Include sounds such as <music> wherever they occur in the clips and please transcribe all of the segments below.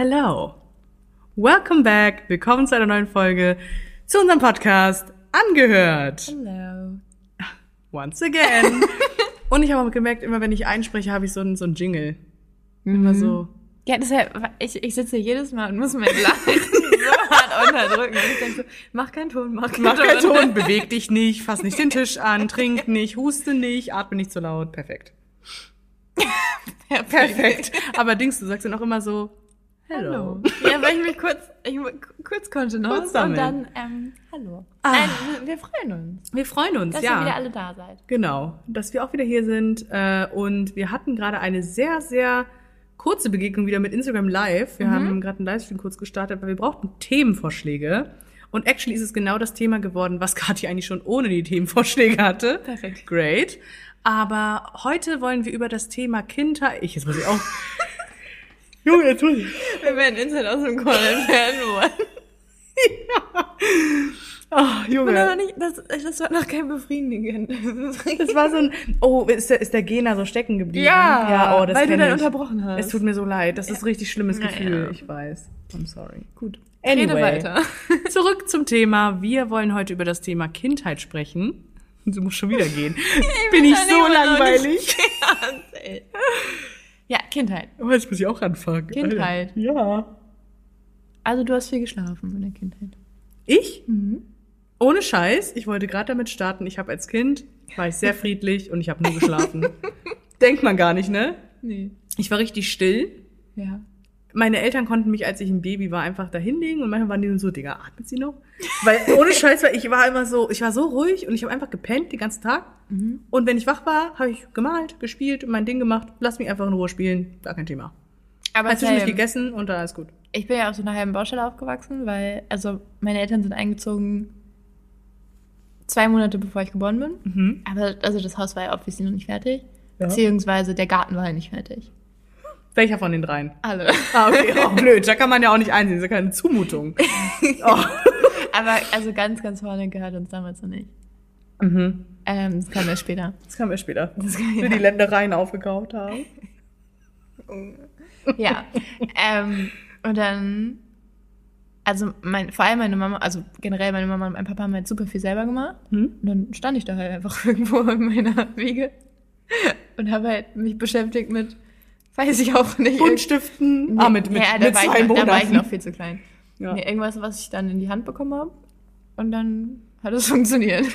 Hello. Welcome back. Willkommen zu einer neuen Folge zu unserem Podcast Angehört. Hello. Once again. <laughs> Und ich habe auch gemerkt, immer wenn ich einspreche, habe ich so einen, so einen Jingle. Immer so. Ja, deshalb, ich, ich sitze jedes Mal und muss mein Lachen <laughs> so hart unterdrücken. Und ich denke so, mach keinen Ton, mach keinen Mach Ton. keinen Ton, beweg dich nicht, fass nicht den Tisch an, <laughs> trink nicht, huste nicht, atme nicht zu laut. Perfekt. Perfekt. Aber Dings, du sagst dann auch immer so, hello. Hallo. Ja, weil ich mich kurz, ich, kurz konnte noch. Kurz sammeln. und dann, ähm, hallo. Ah. Nein, wir, freuen uns, Wir freuen uns, dass ja. ihr wieder alle da seid. Genau, dass wir auch wieder hier sind. Äh, und wir hatten gerade eine sehr, sehr kurze Begegnung wieder mit Instagram Live. Wir Mhm. haben gerade einen Livestream kurz gestartet, weil wir brauchten Themenvorschläge. Und actually ist es genau das Thema geworden, was <laughs> Kathi eigentlich schon ohne die Themenvorschläge hatte. Perfekt. Great. Aber heute wollen wir über das Thema Kindheit. Ich, jetzt muss ich auch. Junge, jetzt muss ich. Wir werden Inside aus dem Call entfernen wollen. Oh, Und Junge. aber nicht, das, das war noch kein befriedigend. Das war so ein. Oh, ist der, ist der Gena so stecken geblieben? Ja, ja oh, das weil du dann ich. unterbrochen hast. Es tut mir so leid. Das ist ein richtig schlimmes Ja, Gefühl. ja. Ich weiß. I'm sorry. gut. Anyway. Rede weiter. <laughs> Zurück zum Thema. Wir wollen heute über das Thema Kindheit sprechen. Du musst schon wieder gehen. <laughs> Bin ich kann so immer noch langweilig? <laughs> Ja, Kindheit. Oh, jetzt muss ich auch anfangen. Kindheit. Alter. Ja. Also du hast viel geschlafen in der Kindheit. Ich? Mhm. Ohne Scheiß. Ich wollte gerade damit starten. Ich habe als Kind, war ich sehr friedlich und ich habe nur geschlafen. <laughs> Denkt man gar nicht, ne? Nee. Ich war richtig still. Ja. Meine Eltern konnten mich, als ich ein Baby war, einfach da hinlegen und manchmal waren die so, Digga, atmet sie noch? Weil ohne Scheiß, weil ich war immer so, ich war so ruhig und ich habe einfach gepennt den ganzen Tag. Mhm. Und wenn ich wach war, habe ich gemalt, gespielt, mein Ding gemacht. Lass mich einfach in Ruhe spielen, gar kein Thema. Aber Hat zwischendurch same. gegessen und da ist gut. ich bin ja auf so einer halben Baustelle aufgewachsen, weil, also meine Eltern sind eingezogen zwei Monate bevor ich geboren bin. Mhm. Aber also das Haus war ja obviously noch nicht fertig. Ja. Beziehungsweise der Garten war ja nicht fertig. Welcher von den dreien? Alle. Ah, okay, oh, blöd. Da kann man ja auch nicht einsehen, das ist ja keine Zumutung. <laughs> Oh. Aber also ganz, ganz vorne gehört uns damals noch nicht. Mhm. Ähm, das kam erst später. Das kann wir später. Das wir ja. die Ländereien aufgekauft haben. <laughs> Ja. ähm, und dann, also mein, vor allem meine Mama, also generell meine Mama und mein Papa haben halt super viel selber gemacht. Hm? Und dann stand ich da halt einfach <laughs> irgendwo in meiner Wiege und habe halt mich beschäftigt mit, weiß ich auch nicht. Buntstiften. Ah, mit, mit, ja, da, mit war zwei ich noch, da war ich Monaten. noch viel zu klein. Ja. Nee, irgendwas, was ich dann in die Hand bekommen habe. Und dann hat es <laughs> funktioniert.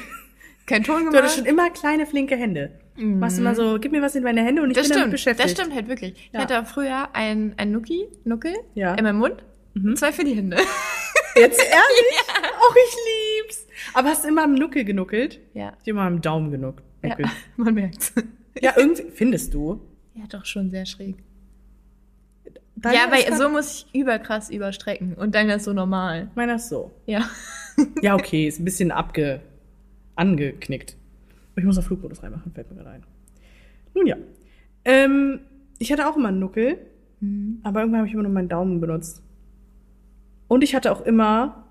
Kein Ton Du gemacht. hattest schon immer kleine, flinke Hände. Mhm. Machst immer so, gib mir was in meine Hände und ich das bin damit stimmt, beschäftigt. das stimmt halt wirklich. Ich Ja. hatte früher ein, ein Nucki, Nuckel Ja. in meinem Mund, Mhm. zwei für die Hände. <laughs> Jetzt ehrlich? <laughs> Ach, ich lieb's. Aber hast du immer am Nuckel genuckelt? Ja. Ich immer am Daumen genuckt. Ja, man merkt's. Ja, irgendwie, findest du? Ja, doch schon sehr schräg. Deiner ja, weil so muss ich überkrass überstrecken und deiner ist so normal. Meiner ist so. Ja. Ja, okay, ist ein bisschen abge, angeknickt. Aber Ich muss auf Flugmodus reinmachen, fällt mir gerade ein. Nun ja. Ähm, ich hatte auch immer einen Nuckel, Mhm. aber irgendwann habe ich immer nur meinen Daumen benutzt. Und ich hatte auch immer,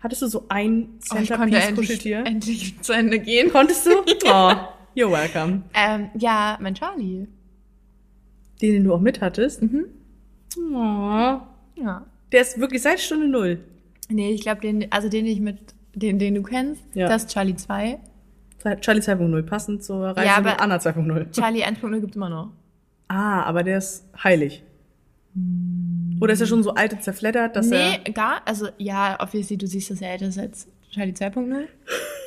hattest du so ein Oh, konnte endlich, Centerpiece-Kuscheltier? endlich zu Ende gehen. Konntest du? <laughs> Oh, you're welcome. Ähm, ja, mein Charlie. Den, den du auch mit hattest? Mhm. Oh. Ja. Der ist wirklich seit Stunde Null. Nee, ich glaube, den, also den ich mit, den, den du kennst, Ja. das ist Charlie 2. Charlie 2.0, passend zur Reise Ja, mit aber- Anna 2.0. Charlie 1.0 gibt's immer noch. Ah, aber der ist heilig. Oder ist er schon so alt und zerfleddert, dass nee, er... gar, also ja, obviously, du siehst, dass er älter ist als Charlie 2.0.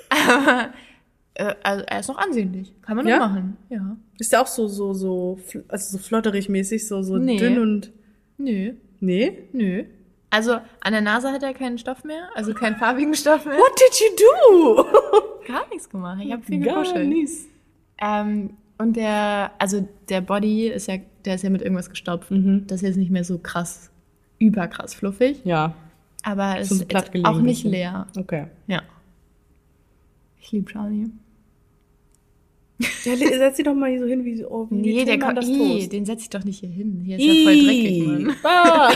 Aber <laughs> <laughs> äh, also er ist noch ansehnlich. Kann man noch Ja? machen. Ja. Ist der auch so, so, so, fl- also so flotterig mäßig, so, so Nee. dünn und... Nö, Nee? nö. Also an der Nase hat er keinen Stoff mehr, also keinen farbigen Stoff mehr. What did you do? <laughs> Gar nichts gemacht. Ich habe viel Gar gekuschelt. nichts. Ähm, und der, also der Body ist ja, der ist ja mit irgendwas gestopft. Mhm. Das ist jetzt nicht mehr so krass, überkrass fluffig. Ja, Aber es So ist platt jetzt gelegen auch nicht bisschen. leer. okay. Ja. Ich liebe Charlie. Ja, setz dich doch mal hier so hin, wie so, oh, wie Nee, der kommt, den setze ich doch nicht hier hin. Hier ist ja voll dreckig, Mann. <laughs> Ah.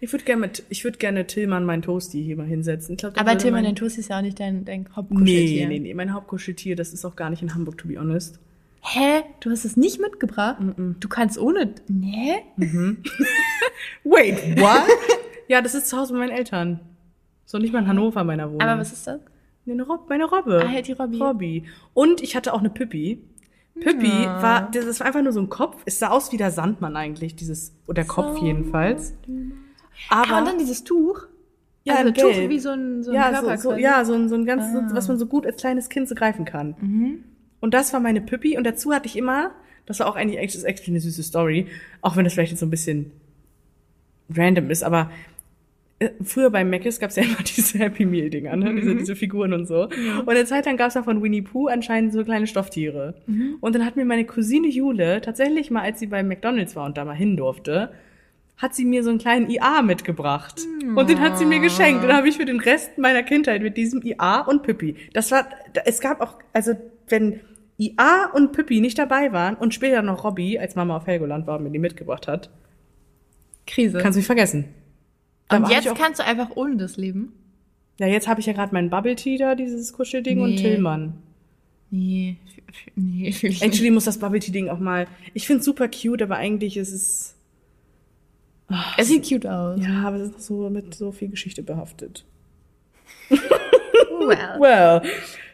Ich würde gerne, würde gerne Tillmann mein Toasty hier mal hinsetzen. Glaub, Aber Tillmann, mein- dein Toast ist ja auch nicht dein, dein Nee, Hauptkuscheltier. nee, nee, mein Hauptkuscheltier, das ist auch gar nicht in Hamburg, to be honest. Hä? Du hast es nicht mitgebracht? Du kannst ohne. Nee? <laughs> Wait, what? <laughs> ja, das ist zu Hause bei meinen Eltern. So nicht mal in Hannover, meiner Wohnung. Aber was ist das? Eine Rob meine Robbe. Ah, ja, die Robby. Robby. Und ich hatte auch eine Püppi. Püppi Ja. war, das war einfach nur so ein Kopf. Es sah aus wie der Sandmann eigentlich, dieses, oder Kopf jedenfalls. Aber, Ah, und dann dieses Tuch. ja, also in Tuch Gelb. wie so ein, so ein ja, Körper so, so, ja, so ein, so ein ganz, Ah. Mhm. so, was man so gut als kleines Kind so greifen kann. Und das war meine Püppi. Und dazu hatte ich immer, das war auch eigentlich echt, das ist echt eine süße Story, auch wenn das vielleicht jetzt so ein bisschen random ist, aber früher bei Mc's gab es ja immer <laughs> diese Happy Meal Dinger, ne? diese, diese Figuren und so. Und eine Zeit lang gab es ja von Winnie Pooh anscheinend so kleine Stofftiere. Und dann hat mir meine Cousine Jule tatsächlich mal, als sie bei McDonald's war und da mal hin durfte, hat sie mir so einen kleinen IA mitgebracht. Und den hat sie mir geschenkt. Und dann habe ich für den Rest meiner Kindheit mit diesem IA und Püppi. Das war, es gab auch, also wenn IA und Püppi nicht dabei waren und später noch Robby, als Mama auf Helgoland war und mir die mitgebracht hat, Krise. kannst du mich vergessen. Und jetzt kannst du einfach ohne das leben? Ja, jetzt habe ich ja gerade meinen Bubble Tea da, dieses Kuschelding und Nee. Tillmann. Nee, nee. Actually muss das Bubble Tea Ding auch mal. Ich find's super cute, aber eigentlich ist es. Es sieht cute aus. Ja, aber es ist so mit so viel Geschichte behaftet. <laughs> Well. Well,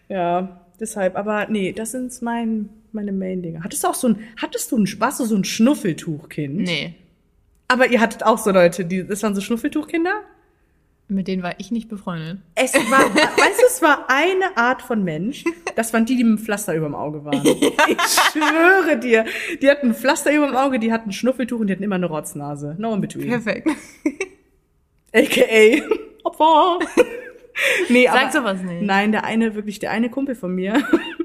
ja, deshalb. Aber nee, das sind mein, meine Main-Dinger. Hattest du auch so ein, hattest du ein, warst du so ein Schnuffeltuchkind? Nee, Aber ihr hattet auch so Leute, die, das waren so Schnuffeltuchkinder? mit denen war ich nicht befreundet. Es war, weißt du, es war eine Art von Mensch. Das waren die, die mit dem Pflaster über dem Auge waren. <laughs> Ich schwöre dir. Die hatten ein Pflaster über dem Auge, die hatten ein Schnuffeltuch und die hatten immer eine Rotznase. No in between. Perfekt. <laughs> AKA <laughs> Opfer. Nee, Sag aber, sowas nicht. Nein, der eine, wirklich, der eine Kumpel von mir,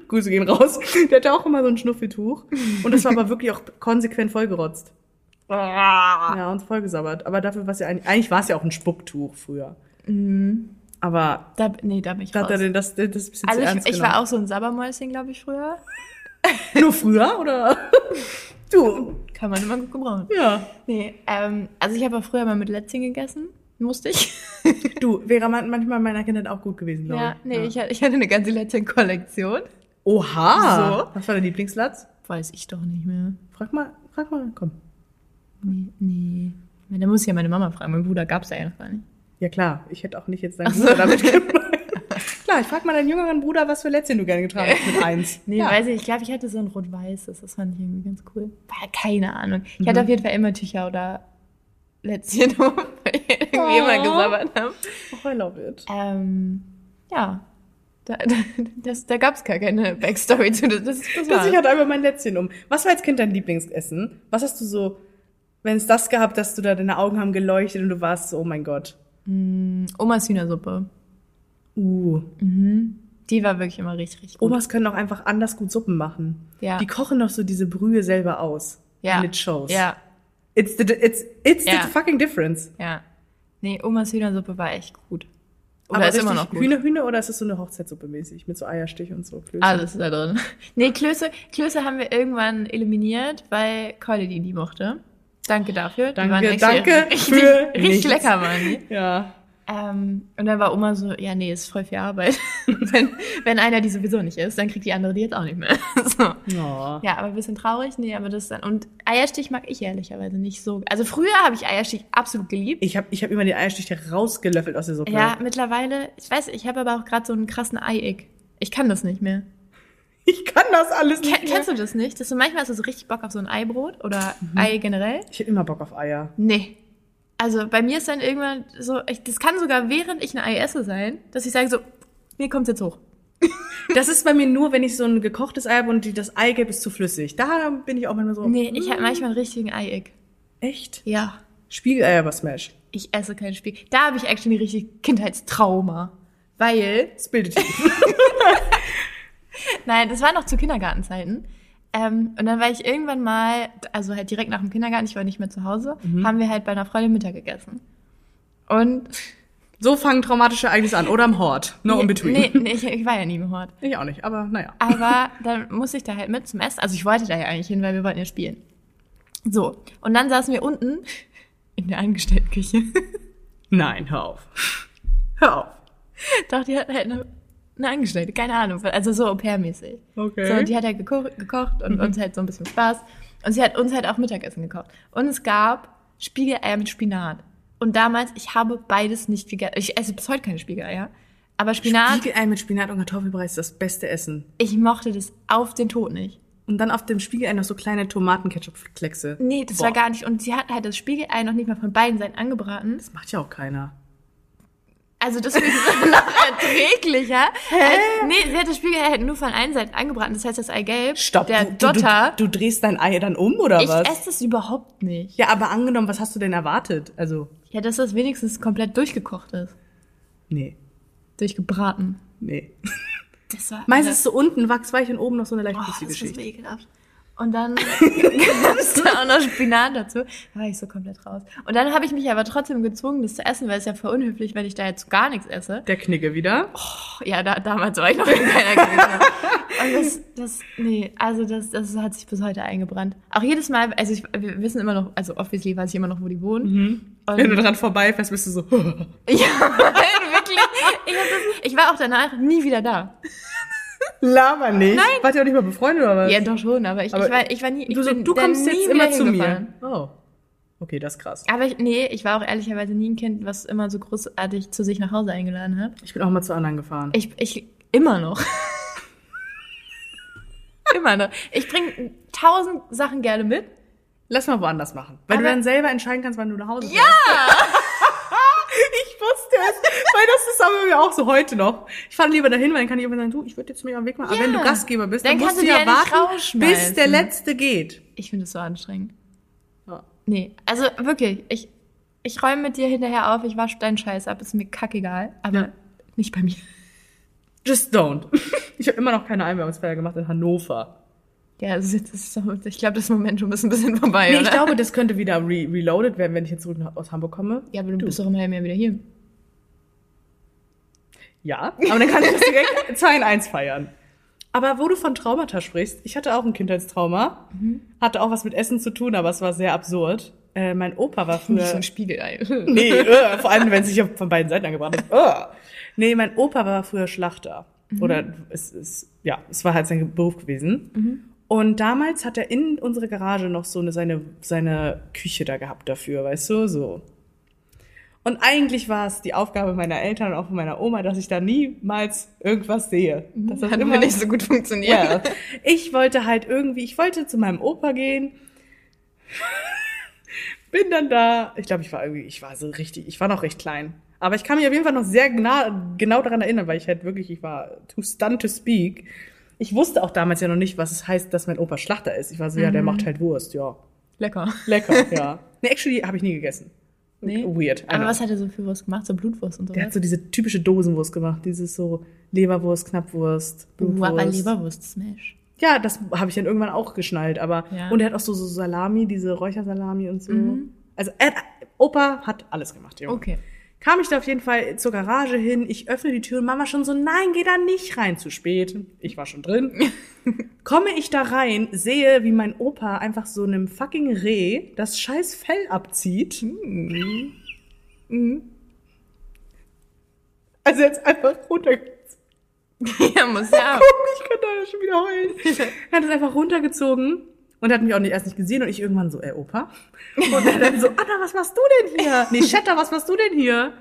Grüße gehen raus, der hatte auch immer so ein Schnuffeltuch. Und das war aber wirklich auch konsequent vollgerotzt. Ah. Ja, und vollgesabbert. Aber dafür war es ja eigentlich, eigentlich war es ja auch ein Spucktuch früher. Aber Da, nee, da bin ich da hat er raus. den das, das ein bisschen Also zu ich, ernst ich genommen. war auch so ein Sabbermäuschen, glaube ich, früher. <laughs> Nur früher, oder? <laughs> du, Kann man immer gut gebrauchen. ja. Nee, ähm, also ich habe auch früher mal mit Lätzchen gegessen. Musste ich. Du, wäre man- manchmal in meiner Kindheit auch gut gewesen, glaube Ja, ich. nee, Ich, hatte- ich hatte eine ganze Lätzchen-Kollektion. Oha! So. Was war dein Lieblingslatz? Weiß ich doch nicht mehr. Frag mal, frag mal, komm. Nee, nee. Da muss ich ja meine Mama fragen. Mein Bruder gab's ja noch gar nicht. Ja klar, ich hätte auch nicht jetzt deinen Bruder damit gemeint. <laughs> klar, ich frag mal deinen jüngeren Bruder, was für Lätzchen du gerne getragen hast mit <laughs> eins. Nee, ja. weiß ich. Ich glaube, ich hatte so ein rot-weißes. Das fand ich irgendwie ganz cool. War keine Ahnung. Ich hatte auf jeden Fall immer Tücher oder Lätzchen, <laughs> wo ich irgendwie Oh. immer gesabbert habe. Oh, I love it. Ähm, ja. Da, da, das, da gab's gar keine Backstory zu. Das, das, das Das ich hatte einfach mein Lätzchen um. Was war als Kind dein Lieblingsessen? Was hast du so, wenn es das gehabt, dass du da deine Augen haben geleuchtet und du warst so, oh mein Gott. Omas Hühnersuppe. Uh. Die war wirklich immer richtig, richtig gut. Omas können auch einfach anders gut Suppen machen. Ja. Die kochen doch so diese Brühe selber aus. ja. And it shows. Ja, It's the, it's, it's Ja. the fucking difference. ja. Nee, Omas Hühnersuppe war echt gut. Oder Aber ist immer noch gut. Hühner, Hühner oder ist es so eine Hochzeitssuppe mäßig mit so Eierstich und so? Klöße? Alles ist da drin. <laughs> Nee, Klöße, Klöße haben wir irgendwann eliminiert, weil Keule die nie mochte. Danke dafür. Danke, danke <laughs> richtig, für richtig nichts. lecker waren die. Ja. Ähm, und dann war Oma so, ja, nee, ist voll viel Arbeit. <laughs> wenn, wenn einer die sowieso nicht isst, dann kriegt die andere die jetzt auch nicht mehr. <laughs> so. Oh. Ja, aber ein bisschen traurig, nee, aber das dann. Und Eierstich mag ich ehrlicherweise nicht so. Also früher habe ich Eierstich absolut geliebt. Ich habe ich hab immer den Eierstich rausgelöffelt aus der Suppe. Ja, mittlerweile, ich weiß, ich habe aber auch gerade so einen krassen Ei-Ick. Ich kann das nicht mehr. Ich kann das alles nicht Ken, kennst du das nicht? Dass du manchmal hast du so richtig Bock auf so ein Eibrot oder Mhm. Ei generell? Ich hätte immer Bock auf Eier. Nee. Also bei mir ist dann irgendwann so, ich, das kann sogar während ich ein Ei esse sein, dass ich sage so, mir kommt's jetzt hoch. <laughs> Das ist bei mir nur, wenn ich so ein gekochtes Ei habe und die, das Eigelb ist zu flüssig. Da bin ich auch manchmal so. Nee, ich habe manchmal einen richtigen Ei-Ick. Echt? Ja. Spiegeleier bei Smash. Ich esse kein Spiel. Da habe ich actually richtig Kindheitstrauma. Weil, Das bildet. <laughs> <laughs> nein, das war noch zu Kindergartenzeiten. Ähm, und dann war ich irgendwann mal, also halt direkt nach dem Kindergarten, ich war nicht mehr zu Hause, haben wir halt bei einer Freundin Mittag gegessen. Und So fangen traumatische Ereignisse an. Oder am Hort. No in between. Nee, nee ich, <laughs> ich war ja nie im Hort. Ich auch nicht, aber naja. Aber <laughs> dann musste ich da halt mit zum Essen. Also ich wollte da ja eigentlich hin, weil wir wollten ja spielen. So. Und dann saßen wir unten in der Angestelltenküche. Nein, hör auf. Hör auf. Doch, die hatten halt eine, Eine Angestellte, keine Ahnung. Also so Au-pair-mäßig. Okay. So, und die hat halt gekocht, gekocht und uns halt so ein bisschen Spaß. Und sie hat uns halt auch Mittagessen gekocht. Und es gab Spiegeleier mit Spinat. Und damals, ich habe beides nicht gegessen. Ich esse bis heute keine Spiegeleier. Aber Spinat, Spiegelei mit Spinat und Kartoffelbrei ist das beste Essen. ich mochte das auf den Tod nicht. Und dann auf dem Spiegelei noch so kleine Tomatenketchup-Kleckse. Nee, das Boah. war gar nicht. Und sie hat halt das Spiegelei noch nicht mal von beiden Seiten angebraten. Das macht ja auch keiner. Also das ist <laughs> noch erträglicher. Hä? nee, sie hat das Spiegelei nur von einer Seite angebraten. Das heißt, das Eigelb, Stopp. der du, Dotter, Du, du drehst dein Ei dann um, oder ich was? esse das überhaupt nicht. Ja, aber angenommen, was hast du denn erwartet? Also, Ja, dass das wenigstens komplett durchgekocht ist. nee, Durchgebraten. nee. Das war Meistens so unten wachsweich und oben noch so eine leicht Oh, flüssige das ist Geschichte. so ekelhaft. Und dann <laughs> <laughs> gab es da auch noch Spinat dazu. Da war ich so komplett raus. Und dann habe ich mich aber trotzdem gezwungen, das zu essen, weil es ja voll unhöflich, wenn ich da jetzt gar nichts esse. Der Knicke wieder. Oh, ja, da, damals war ich noch in keiner Krise. Und das, das, nee, also das, das hat sich bis heute eingebrannt. Auch jedes Mal, also ich, wir wissen immer noch, also obviously weiß ich immer noch, wo die wohnen. Und, Wenn du dran vorbeifährst, bist du so. <laughs> ja, wirklich. Ich, das, ich war auch danach nie wieder da. Laber nicht. Nein. Wart ihr auch nicht mal befreundet oder was? Ja, doch schon, aber ich, Aber ich, war, ich war nie. Ich du so, bin du kommst nie jetzt immer zu mir. Oh. Okay, das ist krass. Aber ich, nee, ich war auch ehrlicherweise nie ein Kind, was immer so großartig zu sich nach Hause eingeladen hat. Ich bin auch mal zu anderen gefahren. Ich, ich, immer noch. <laughs> immer noch. Ich bringe tausend Sachen gerne mit. Lass mal woanders machen. Weil Aber- du dann selber entscheiden kannst, wann du nach Hause fährst. Ja! Ich wusste es. Weil das ist aber mir auch so heute noch. Ich fahre lieber dahin, weil dann kann ich irgendwann sagen, du, ich würde jetzt mir am Weg machen. Aber Ja. wenn du Gastgeber bist, Dann dann, musst du ja warten, bis der Letzte geht. Ich finde es so anstrengend. Ja. Nee, also wirklich, ich, ich räume mit dir hinterher auf, ich wasche deinen Scheiß ab, ist mir kackegal, aber Ja. nicht bei mir. Just don't. <laughs> Ich habe immer noch keine Einweihungsfeier gemacht in Hannover. Ja, ist, das ist so, ich glaube, das Momentum ist ein bisschen vorbei, Nee, oder? ich glaube, das könnte wieder re reloaded werden, wenn ich jetzt zurück nach, aus Hamburg komme. ja, aber du, bist doch im halben Jahr wieder hier. Ja, aber dann kann ich das direkt <laughs> 2 in 1 feiern. Aber wo du von Traumata sprichst, ich hatte auch ein Kindheitstrauma. Hatte auch was mit Essen zu tun, aber es war sehr absurd. Äh, mein Opa war Nicht so früher... ein Spiegelei. <laughs> Nee, äh, vor allem, wenn es sich von beiden Seiten angebracht ist. Äh. Nee, mein Opa war früher Schlachter. Oder es ist, ja, es war halt sein Beruf gewesen. Und damals hat er in unsere Garage noch so eine, seine, seine Küche da gehabt dafür, weißt du, so. Und eigentlich war es die Aufgabe meiner Eltern und auch von meiner Oma, dass ich da niemals irgendwas sehe. Dass das Hat immer immer nicht so gut funktioniert. ja. Ich wollte halt irgendwie, ich wollte zu meinem Opa gehen. <laughs> Bin dann da. Ich glaube, ich war irgendwie, ich war so richtig, ich war noch recht klein. Aber ich kann mich auf jeden Fall noch sehr genau, genau daran erinnern, weil ich halt wirklich, ich war too stunned to speak. Ich wusste auch damals ja noch nicht, was es heißt, dass mein Opa Schlachter ist. Ich war so, ja, der macht halt Wurst, ja. Lecker. Lecker, <laughs> ja. Nee, actually habe ich nie gegessen. Nee? Weird. Aber was hat er so für Wurst gemacht? So Blutwurst und so Der hat so diese typische Dosenwurst gemacht, dieses so Leberwurst, Knappwurst, Uh, Blutwurst. aber Leberwurst Smash. Ja, das habe ich dann irgendwann auch geschnallt, aber Ja. und er hat auch so, so Salami, diese Räuchersalami und so. Mhm. Also er, Opa hat alles gemacht, Junge. Okay. Kam ich da auf jeden Fall zur Garage hin, ich öffne die Tür und Mama schon so, nein, geh da nicht rein, zu spät. Ich war schon drin. <laughs> Komme ich da rein, sehe, wie mein Opa einfach so einem fucking Reh das scheiß Fell abzieht. Mhm. Also jetzt einfach runtergezogen. <laughs> ja, muss ja. <laughs> Ich kann da schon wieder heulen. Er hat es einfach runtergezogen und hat mich auch nicht, erst nicht gesehen und ich irgendwann so, ey, Opa. Und er dann so, Anna, was machst du denn hier? <laughs> Nee, Shatter, was machst du denn hier?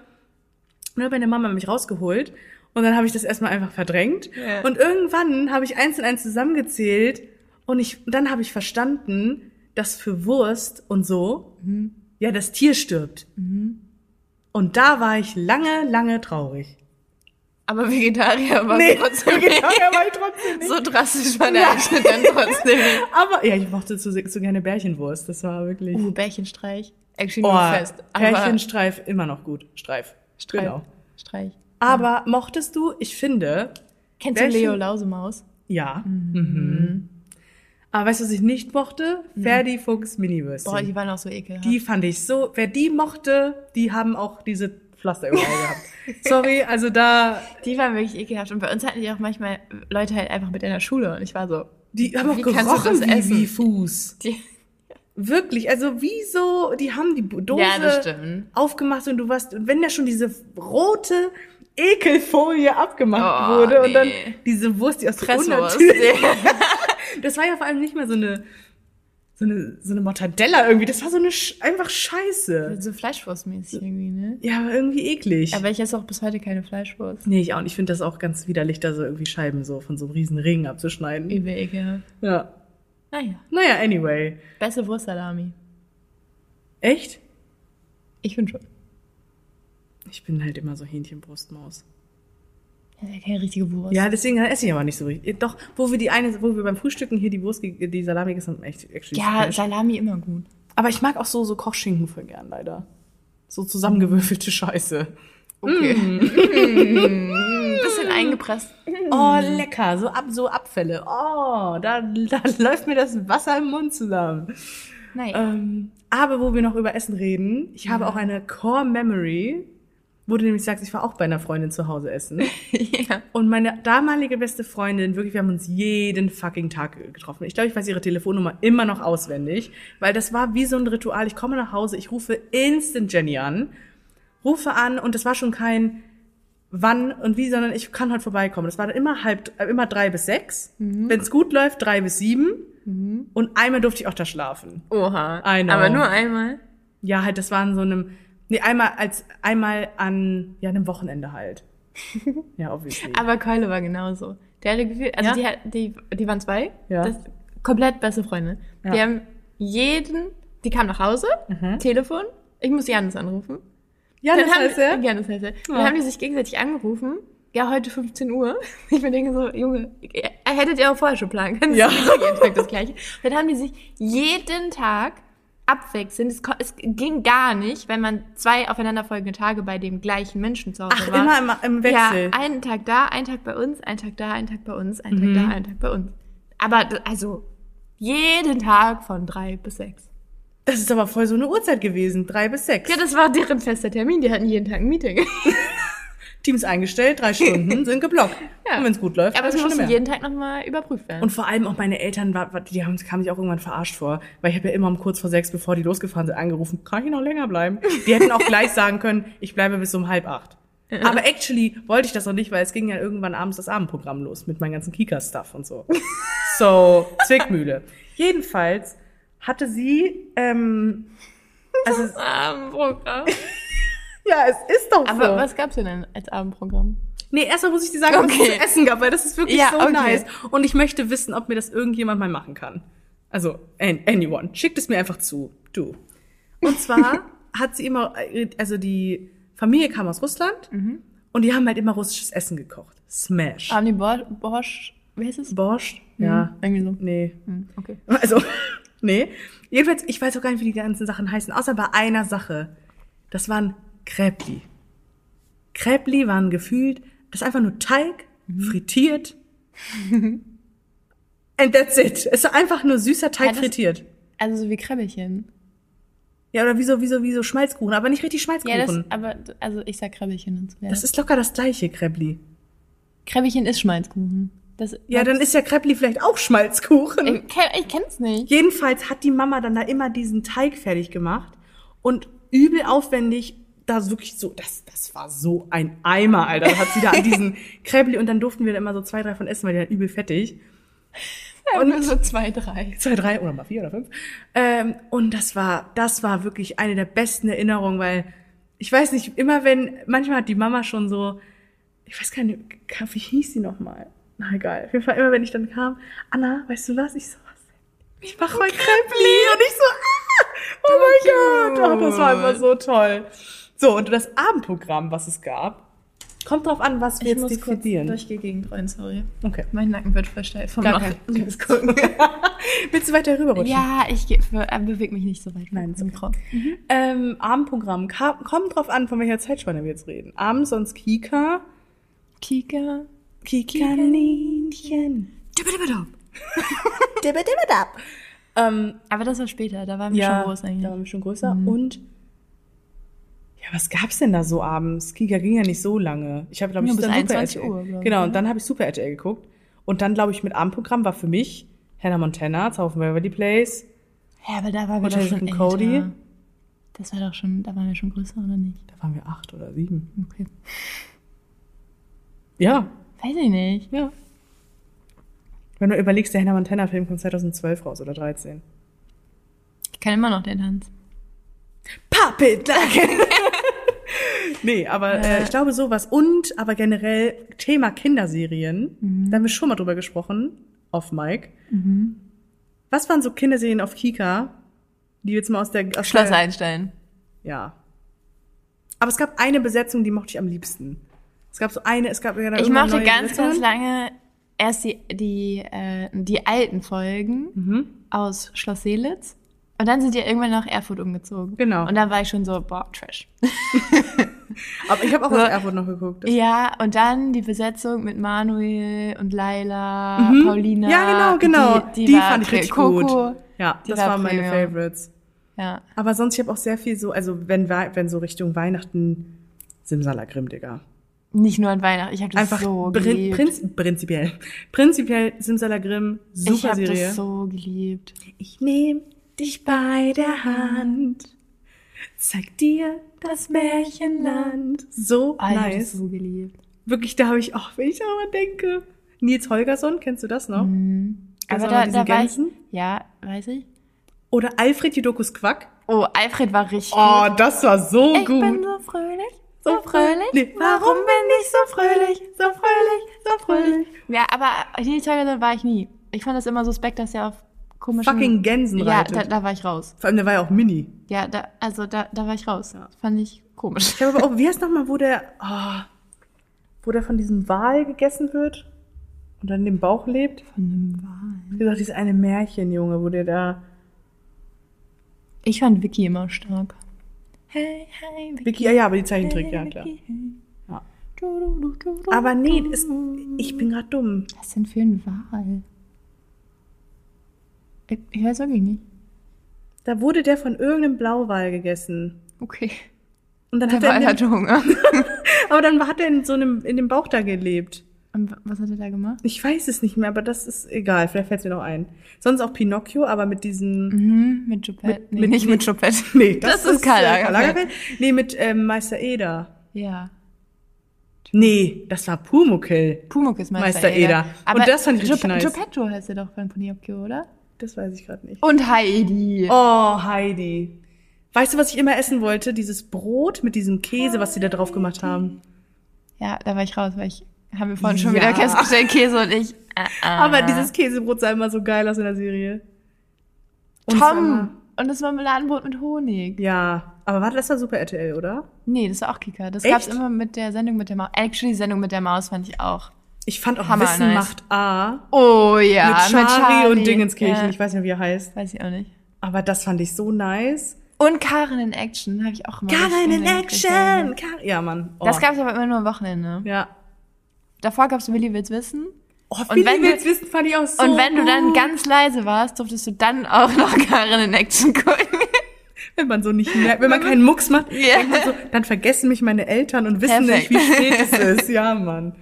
Und dann hat meine Mama mich rausgeholt und dann habe ich das erstmal einfach verdrängt. Ja. Und irgendwann habe ich eins und eins zusammengezählt und ich, dann habe ich verstanden, dass für Wurst und so, ja, das Tier stirbt. Und da war ich lange, lange traurig. Aber Vegetarier war Nee, trotzdem Vegetarier war ich <laughs> trotzdem nicht. so drastisch war der Einschnitt dann trotzdem nicht. <laughs> Aber ja, ich mochte zu, zu gerne Bärchenwurst. Das war wirklich. Uh, Bärchenstreich. Actually oh, nur fest. Aber Bärchenstreif immer noch gut. Streif. Streich. Genau. Streich. Aber mochtest du? Ich finde, Kennst du Bärchen- Leo Lausemaus? ja. Mhm. Aber weißt du, was ich nicht mochte? Ferdi Fuchs Miniwürstchen. Boah, die waren auch so ekelhaft. die fand ich so. Wer die mochte, die haben auch diese Pflaster überall gehabt. Sorry, also da. <laughs> Die waren wirklich ekelhaft. Und bei uns hatten die auch manchmal Leute halt einfach mit in der Schule. Und ich war so, Die haben auch Wie kannst du gerochen das wie, essen? wie Fuß. die, Wirklich, also wieso, die haben die Dose Ja, aufgemacht und du warst, und wenn da schon diese rote, Ekelfolie abgemacht Oh, wurde und dann nee. diese Wurst, die aus Presswurst. <laughs> <laughs> Das war ja vor allem nicht mal so eine, so eine, so eine Mortadella irgendwie. Das war so eine, Sch einfach Scheiße. so Fleischwurstmäßig irgendwie, ne? Ja, aber irgendwie eklig. Aber ich esse auch bis heute keine Fleischwurst. nee, ich auch nicht. Ich finde das auch ganz widerlich, da so irgendwie Scheiben so von so einem riesen Ring abzuschneiden. Übel ekelhaft. Ja. Naja, Naja, anyway. beste Wurstsalami. Echt? Ich finde schon. Ich bin halt immer so Hähnchenbrustmaus. Das ist ja keine richtige Wurst. Ja, deswegen esse ich aber nicht so richtig. Doch, wo wir die eine, wo wir beim Frühstücken hier die Wurst, die Salami gegessen haben, echt, actually ja. Salami immer gut. Aber ich mag auch so, so Kochschinken voll gern, leider. So zusammengewürfelte Scheiße. Okay. Mm. <laughs> Bisschen eingepresst. Oh, lecker. So, ab, so Abfälle. Oh, da, da <laughs> läuft mir das Wasser im Mund zusammen. Naja. Ähm, aber wo wir noch über Essen reden, ich habe auch eine Core Memory, wo du nämlich sagst, ich war auch bei einer Freundin zu Hause essen. <laughs> ja. Und meine damalige beste Freundin, wirklich, wir haben uns jeden fucking Tag getroffen. Ich glaube, ich weiß ihre Telefonnummer immer noch auswendig, weil das war wie so ein Ritual. Ich komme nach Hause, ich rufe instant Jenny an, rufe an und es war schon kein wann und wie, sondern ich kann heute vorbeikommen. Das war dann immer halb, äh, immer drei bis sechs. Wenn es gut läuft, drei bis sieben. Und einmal durfte ich auch da schlafen. Oha. Aber nur einmal. Ja, halt, das war an so einem, nee, einmal als, einmal an, ja, einem Wochenende halt. <laughs> Ja, obviously. Aber Keule war genauso. Der hatte Gefühl, also Ja? die, die, die waren zwei. Ja. Das, komplett beste Freunde. Ja. Die haben jeden, die kamen nach Hause, Telefon, ich muss Janis anrufen. ja, Dann haben, heißt ja. Ja, das heißt ja. Dann haben die sich gegenseitig angerufen. Ja, heute 15 Uhr. <laughs> Ich mir denke so, Junge, ihr- hättet ihr auch vorher schon planen können. Ja. Das ist jeden Tag das Gleiche. Dann haben die sich jeden Tag abwechselnd. Es, es ging gar nicht, wenn man zwei aufeinanderfolgende Tage bei dem gleichen Menschen zu Hause Ach, war. immer im, im Wechsel. Ja, einen Tag da, einen Tag bei uns, einen Tag da, einen Tag bei uns, einen Mhm. Tag da, einen Tag bei uns. Aber also jeden Tag von drei bis sechs. Das ist aber voll so eine Uhrzeit gewesen. Drei bis sechs. Ja, das war deren fester Termin. Die hatten jeden Tag ein Meeting. <laughs> Teams eingestellt, drei Stunden <laughs> sind geblockt. Ja. Und wenn es gut läuft, Aber es mehr. jeden Tag nochmal überprüft werden. Und vor allem auch meine Eltern, die haben, kamen sich auch irgendwann verarscht vor. Weil ich habe ja immer um kurz vor sechs, bevor die losgefahren sind, angerufen, kann ich noch länger bleiben? Die hätten auch gleich sagen können, ich bleibe bis um halb acht. Aber actually wollte ich das noch nicht, weil es ging ja irgendwann abends das Abendprogramm los mit meinem ganzen Kika-Stuff und so. <laughs> So, Zwickmühle. Jedenfalls hatte sie, ähm, also, Abendprogramm. Ja, es ist doch so. Aber was gab's denn denn als Abendprogramm? Nee, erstmal muss ich dir sagen, was es Okay. zu essen gab, weil das ist wirklich Ja, so okay. nice. Und ich möchte wissen, ob mir das irgendjemand mal machen kann. Also, an- anyone. Schickt es mir einfach zu. Du. Und <laughs> zwar hat sie immer, also die Familie kam aus Russland Mhm. und die haben halt immer russisches Essen gekocht. Smash. Haben die Bo Bosch, wie heißt es? Borscht? Ja. Irgendwie so. Nee. Hm, Okay. Also, <laughs> nee. Jedenfalls, ich weiß auch gar nicht, wie die ganzen Sachen heißen, außer bei einer Sache. Das waren Kräbli. Kräbli waren gefühlt, das ist einfach nur Teig, frittiert. <laughs> And that's it. Es ist einfach nur süßer Teig Ja, das- frittiert. Also so wie Krabbelchen. Ja, oder wie so, wie so, wie so Schmalzkuchen, aber nicht richtig Ja, Schmalzkuchen. das, aber, also ich sag Krabbelchen und so. Ja. das ist locker das gleiche Kräbli. Krabbelchen ist Schmalzkuchen. Das, Ja, dann ist ja Kräbli vielleicht auch Schmalzkuchen. Ich, ich kenn's nicht. Jedenfalls hat die Mama dann da immer diesen Teig fertig gemacht und übel aufwendig da wirklich so, das, das war so ein Eimer, Alter. Da hat sie da an diesen <laughs> Kräbli und dann durften wir da immer so zwei, drei von essen, weil die halt übel fettig. Und nur so zwei, drei. Zwei, drei oder mal vier oder fünf. Ähm, und das war, das war wirklich eine der besten Erinnerungen, weil ich weiß nicht, immer wenn, manchmal hat die Mama schon so, ich weiß gar nicht, wie hieß sie nochmal? Na egal. Auf jeden Fall, immer wenn ich dann kam, Anna, weißt du was? Ich so, was? Ich mach mal Kräbli und ich so, ah, oh mein Gott, oh, das war einfach so toll. So, und das Abendprogramm, was es gab, kommt drauf an, was wir Ich jetzt muss kurz definieren. durch die Gegend rein, sorry. Okay. Mein Nacken wird voll steif vom Gar kein- gucken. <laughs> Willst du weiter rüberrutschen? Ja, ich äh, bewege mich nicht so weit. Nein, vom okay. Mikro. Ähm, Abendprogramm. Ka kommt drauf an, von welcher Zeitspanne wir jetzt reden. Abends sonst Kika. Kika. Kikaninchen. Dibbidibidab. <laughs> Dibbidibidab. Ähm, Aber das war später, da waren wir ja, schon groß eigentlich. da waren wir schon größer. Und ja, was gab's denn da so abends? Kika ging ja nicht so lange. Ich habe, glaube ich, Ja, bis dann Super 21 RTL. Uhr, glaub Genau, ne? und dann habe ich Super RTL geguckt. Und dann, glaube ich, mit Abendprogramm war für mich Hannah Montana, Zauber von Beverly Place. Ja, aber da waren wir doch schon älter. Cody. Das war doch schon, da waren wir schon größer, oder nicht? Da waren wir acht oder sieben. Okay. Ja, Weiß ich nicht. ja. Wenn du überlegst, der Hannah Montana-Film kommt 2012 raus oder 13. Ich kann immer noch den Tanz. It like. <laughs> nee, aber äh, ich glaube sowas. Und aber generell Thema Kinderserien. Da haben wir schon mal drüber gesprochen. Auf Mike. Was waren so Kinderserien auf Kika, die jetzt mal aus der... Aus Schloss der, Einstein. Ja. Aber es gab eine Besetzung, die mochte ich am liebsten. Es gab so eine, es gab ja Ich mochte ganz, ganz Besetzungen. lange erst die, die, äh, die alten Folgen Mhm. aus Schloss Seelitz. Und dann sind die irgendwann nach Erfurt umgezogen. Genau. Und dann war ich schon so, boah, Trash. <laughs> Aber ich habe auch So. aus Erfurt noch geguckt. Ja, und dann die Besetzung mit Manuel und Laila, Paulina. Mhm. Ja, genau, genau. Die, die, Die fand ich richtig Coco. gut. Ja, Die das war waren meine Premium. Favorites. Ja. Aber sonst, ich habe auch sehr viel so, also wenn, wenn so Richtung Weihnachten, Simsalagrim, Digga. Nicht nur an Weihnachten. Ich habe das Einfach so prin geliebt. prinz prinzipiell. <laughs> Prinzipiell Simsalagrim, ich super habe Serie. das so geliebt. Ich nehm dich bei der Hand, zeig dir das Märchenland. So Oh, ich hab nice. so geliebt. Wirklich, da habe ich auch, wenn ich daran denke. Nils Holgersson, kennst du das noch? Mhm. Das Aber da, da war ich, ja, weiß ich. Oder Alfred Judokus Quack. Oh, Alfred war richtig Oh, das war so Ich gut. bin so fröhlich, so fröhlich. Nee, warum bin ich so fröhlich, so fröhlich, so fröhlich? Ja, aber Nils Holgersson war ich nie. Ich fand das immer suspekt, dass er auf komischen... Fucking Gänsen Ja, reitet. da, da war ich raus. Vor allem, der war ja auch Mini. Ja, da, also da, da war ich raus. Das fand ich komisch. Ich habe aber auch, <laughs> wie heißt nochmal, wo der, oh, wo der von diesem Wal gegessen wird und dann im Bauch lebt? Von einem Wal. Wie gesagt, dieses eine Märchen, Junge, wo der da, Ich fand Vicky immer stark. Hey, hey, Vicky. Vicky, ja, ja, aber die Zeichentrick, ja, hey, klar. Vicky. Ja. Du, du, du, du, du. Aber nee, ist, ich bin grad dumm. Was denn für ein Wal? Ich, ich weiß wirklich nicht. Da wurde der von irgendeinem Blauwal gegessen. Okay. Und dann Der hat er, Wal in hat Hunger. <laughs> aber dann hat er in so einem, in dem Bauch da gelebt. Und was hat er da gemacht? Ich weiß es nicht mehr, aber das ist egal, vielleicht fällt es mir noch ein. Sonst auch Pinocchio, aber mit diesen, Mhm, mit Choupette. Mit- nee, mit- nicht mit nee. Choupette. <laughs> nee, Das ist Karl äh, Lagerfeld. Nee, mit ähm, Meister Eder. Ja. Nee, das war Pumuckl. Pumuck ist Meister, Meister Eder. Aber Und das fand ich richtig Gepp- nice. Geppetto heißt er doch von Pinocchio, oder? Das weiß ich gerade nicht. Und Heidi. Oh, Heidi. Weißt du, was ich immer essen wollte? Dieses Brot mit diesem Käse, was sie da drauf gemacht haben. Ja, da war ich raus, weil ich, haben wir vorhin schon Ja. wieder festgestellt, Käse und ich. Äh, äh. Aber dieses Käsebrot sah immer so geil aus in der Serie. Und Tom. immer- Und das Marmeladenbrot mit Honig. Ja, aber warte, das war Super RTL, oder? Nee, das war auch Kika. Das Echt? gab's immer mit der Sendung mit der Maus. Actually, die Sendung mit der Maus fand ich auch. Ich fand auch Hammer Wissen nice. macht A Oh ja, mit Charlie, Charlie. und Dingenskirchen. Ja, Ich weiß nicht, wie er heißt. weiß ich auch nicht. Aber das fand ich so nice. Und Karin in Action habe ich auch immer. Karin in Action! gerne. Kar ja, Mann. Oh. Das gab's aber immer nur am Wochenende. Ja. Davor gab's Willi will's wissen. Oh, Willi wenn du- will's wissen, fand ich auch so und wenn du dann gut. ganz leise warst, durftest du dann auch noch <laughs> Karin in Action gucken. Wenn man so nicht merkt, wenn man keinen Mucks macht, denkt man so, dann vergessen mich meine Eltern und wissen Perfekt. nicht, wie spät es ist. Ja, Mann.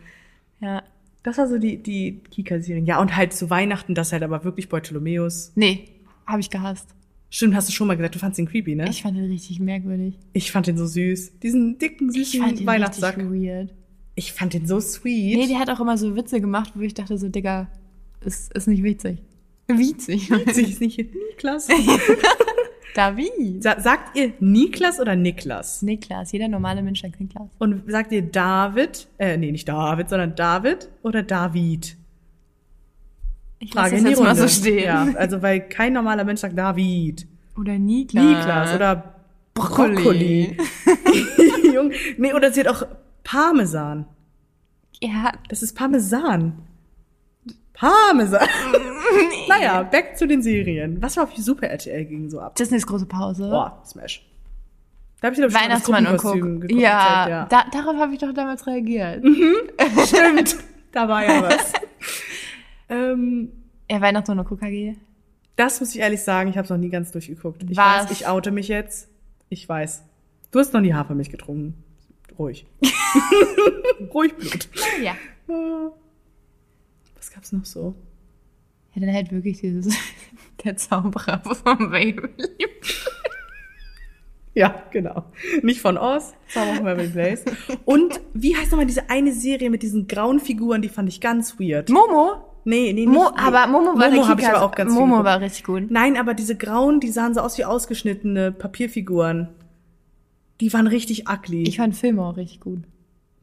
ja. Das war so die, die Kika-Serien. Ja, und halt zu Weihnachten, das halt aber wirklich Bartholomäus. Nee, habe ich gehasst. Stimmt, hast du schon mal gesagt, du fandst den creepy, ne? Ich fand den richtig merkwürdig. Ich fand den so süß. Diesen dicken, Ich süßen fand den Weihnachtssack. weird. Ich fand den so sweet. Nee, der hat auch immer so Witze gemacht, wo ich dachte so, Digga, ist, ist nicht witzig. Witzig. Witzig ist nicht <laughs> Niklas. <laughs> David. Sa sagt ihr Niklas oder Niklas? Niklas, jeder normale Mensch sagt Niklas. Und sagt ihr David, äh, nee, nicht David, sondern David oder David? Ich Frage lasse das jetzt mal so stehen. Ja, also weil kein normaler Mensch sagt David. Oder Niklas. Niklas oder Brokkoli. <laughs> <laughs> Jung, nee, oder sie hat auch Parmesan. Ja, Das ist Parmesan. Parmesan. <laughs> naja, back zu den Serien. Was war auf Super RTL ging so ab? Disneys große Pause. Boah, Smash. Da hab ich, glaub ich, Weihnachtsmann und Cook. Ja, ja. Da, darauf habe ich doch damals reagiert. <laughs> Stimmt. Da war ja was. <laughs> ähm, Ja, Weihnachtsmann und Cook AG. das muss ich ehrlich sagen, ich habe es noch nie ganz durchgeguckt. Ich Was? weiß, ich oute mich jetzt. Ich weiß. Du hast noch nie Hafermilch getrunken. Ruhig. Ruhig Blut. Ja. Was gab's noch so? Ja, dann halt wirklich dieses, <laughs> der Zauberer vom Waverly. Ja, genau. Nicht von Oz, Zauber von Waverly Place. Und wie heißt nochmal diese eine Serie mit diesen grauen Figuren, die fand ich ganz weird. Momo? Nee, nee, nicht. Mo nee. aber Momo war Momo richtig aber auch ganz Momo war richtig gut. Nein, aber diese grauen, die sahen so aus wie ausgeschnittene Papierfiguren. Die waren richtig ugly. Ich fand Filme auch richtig gut.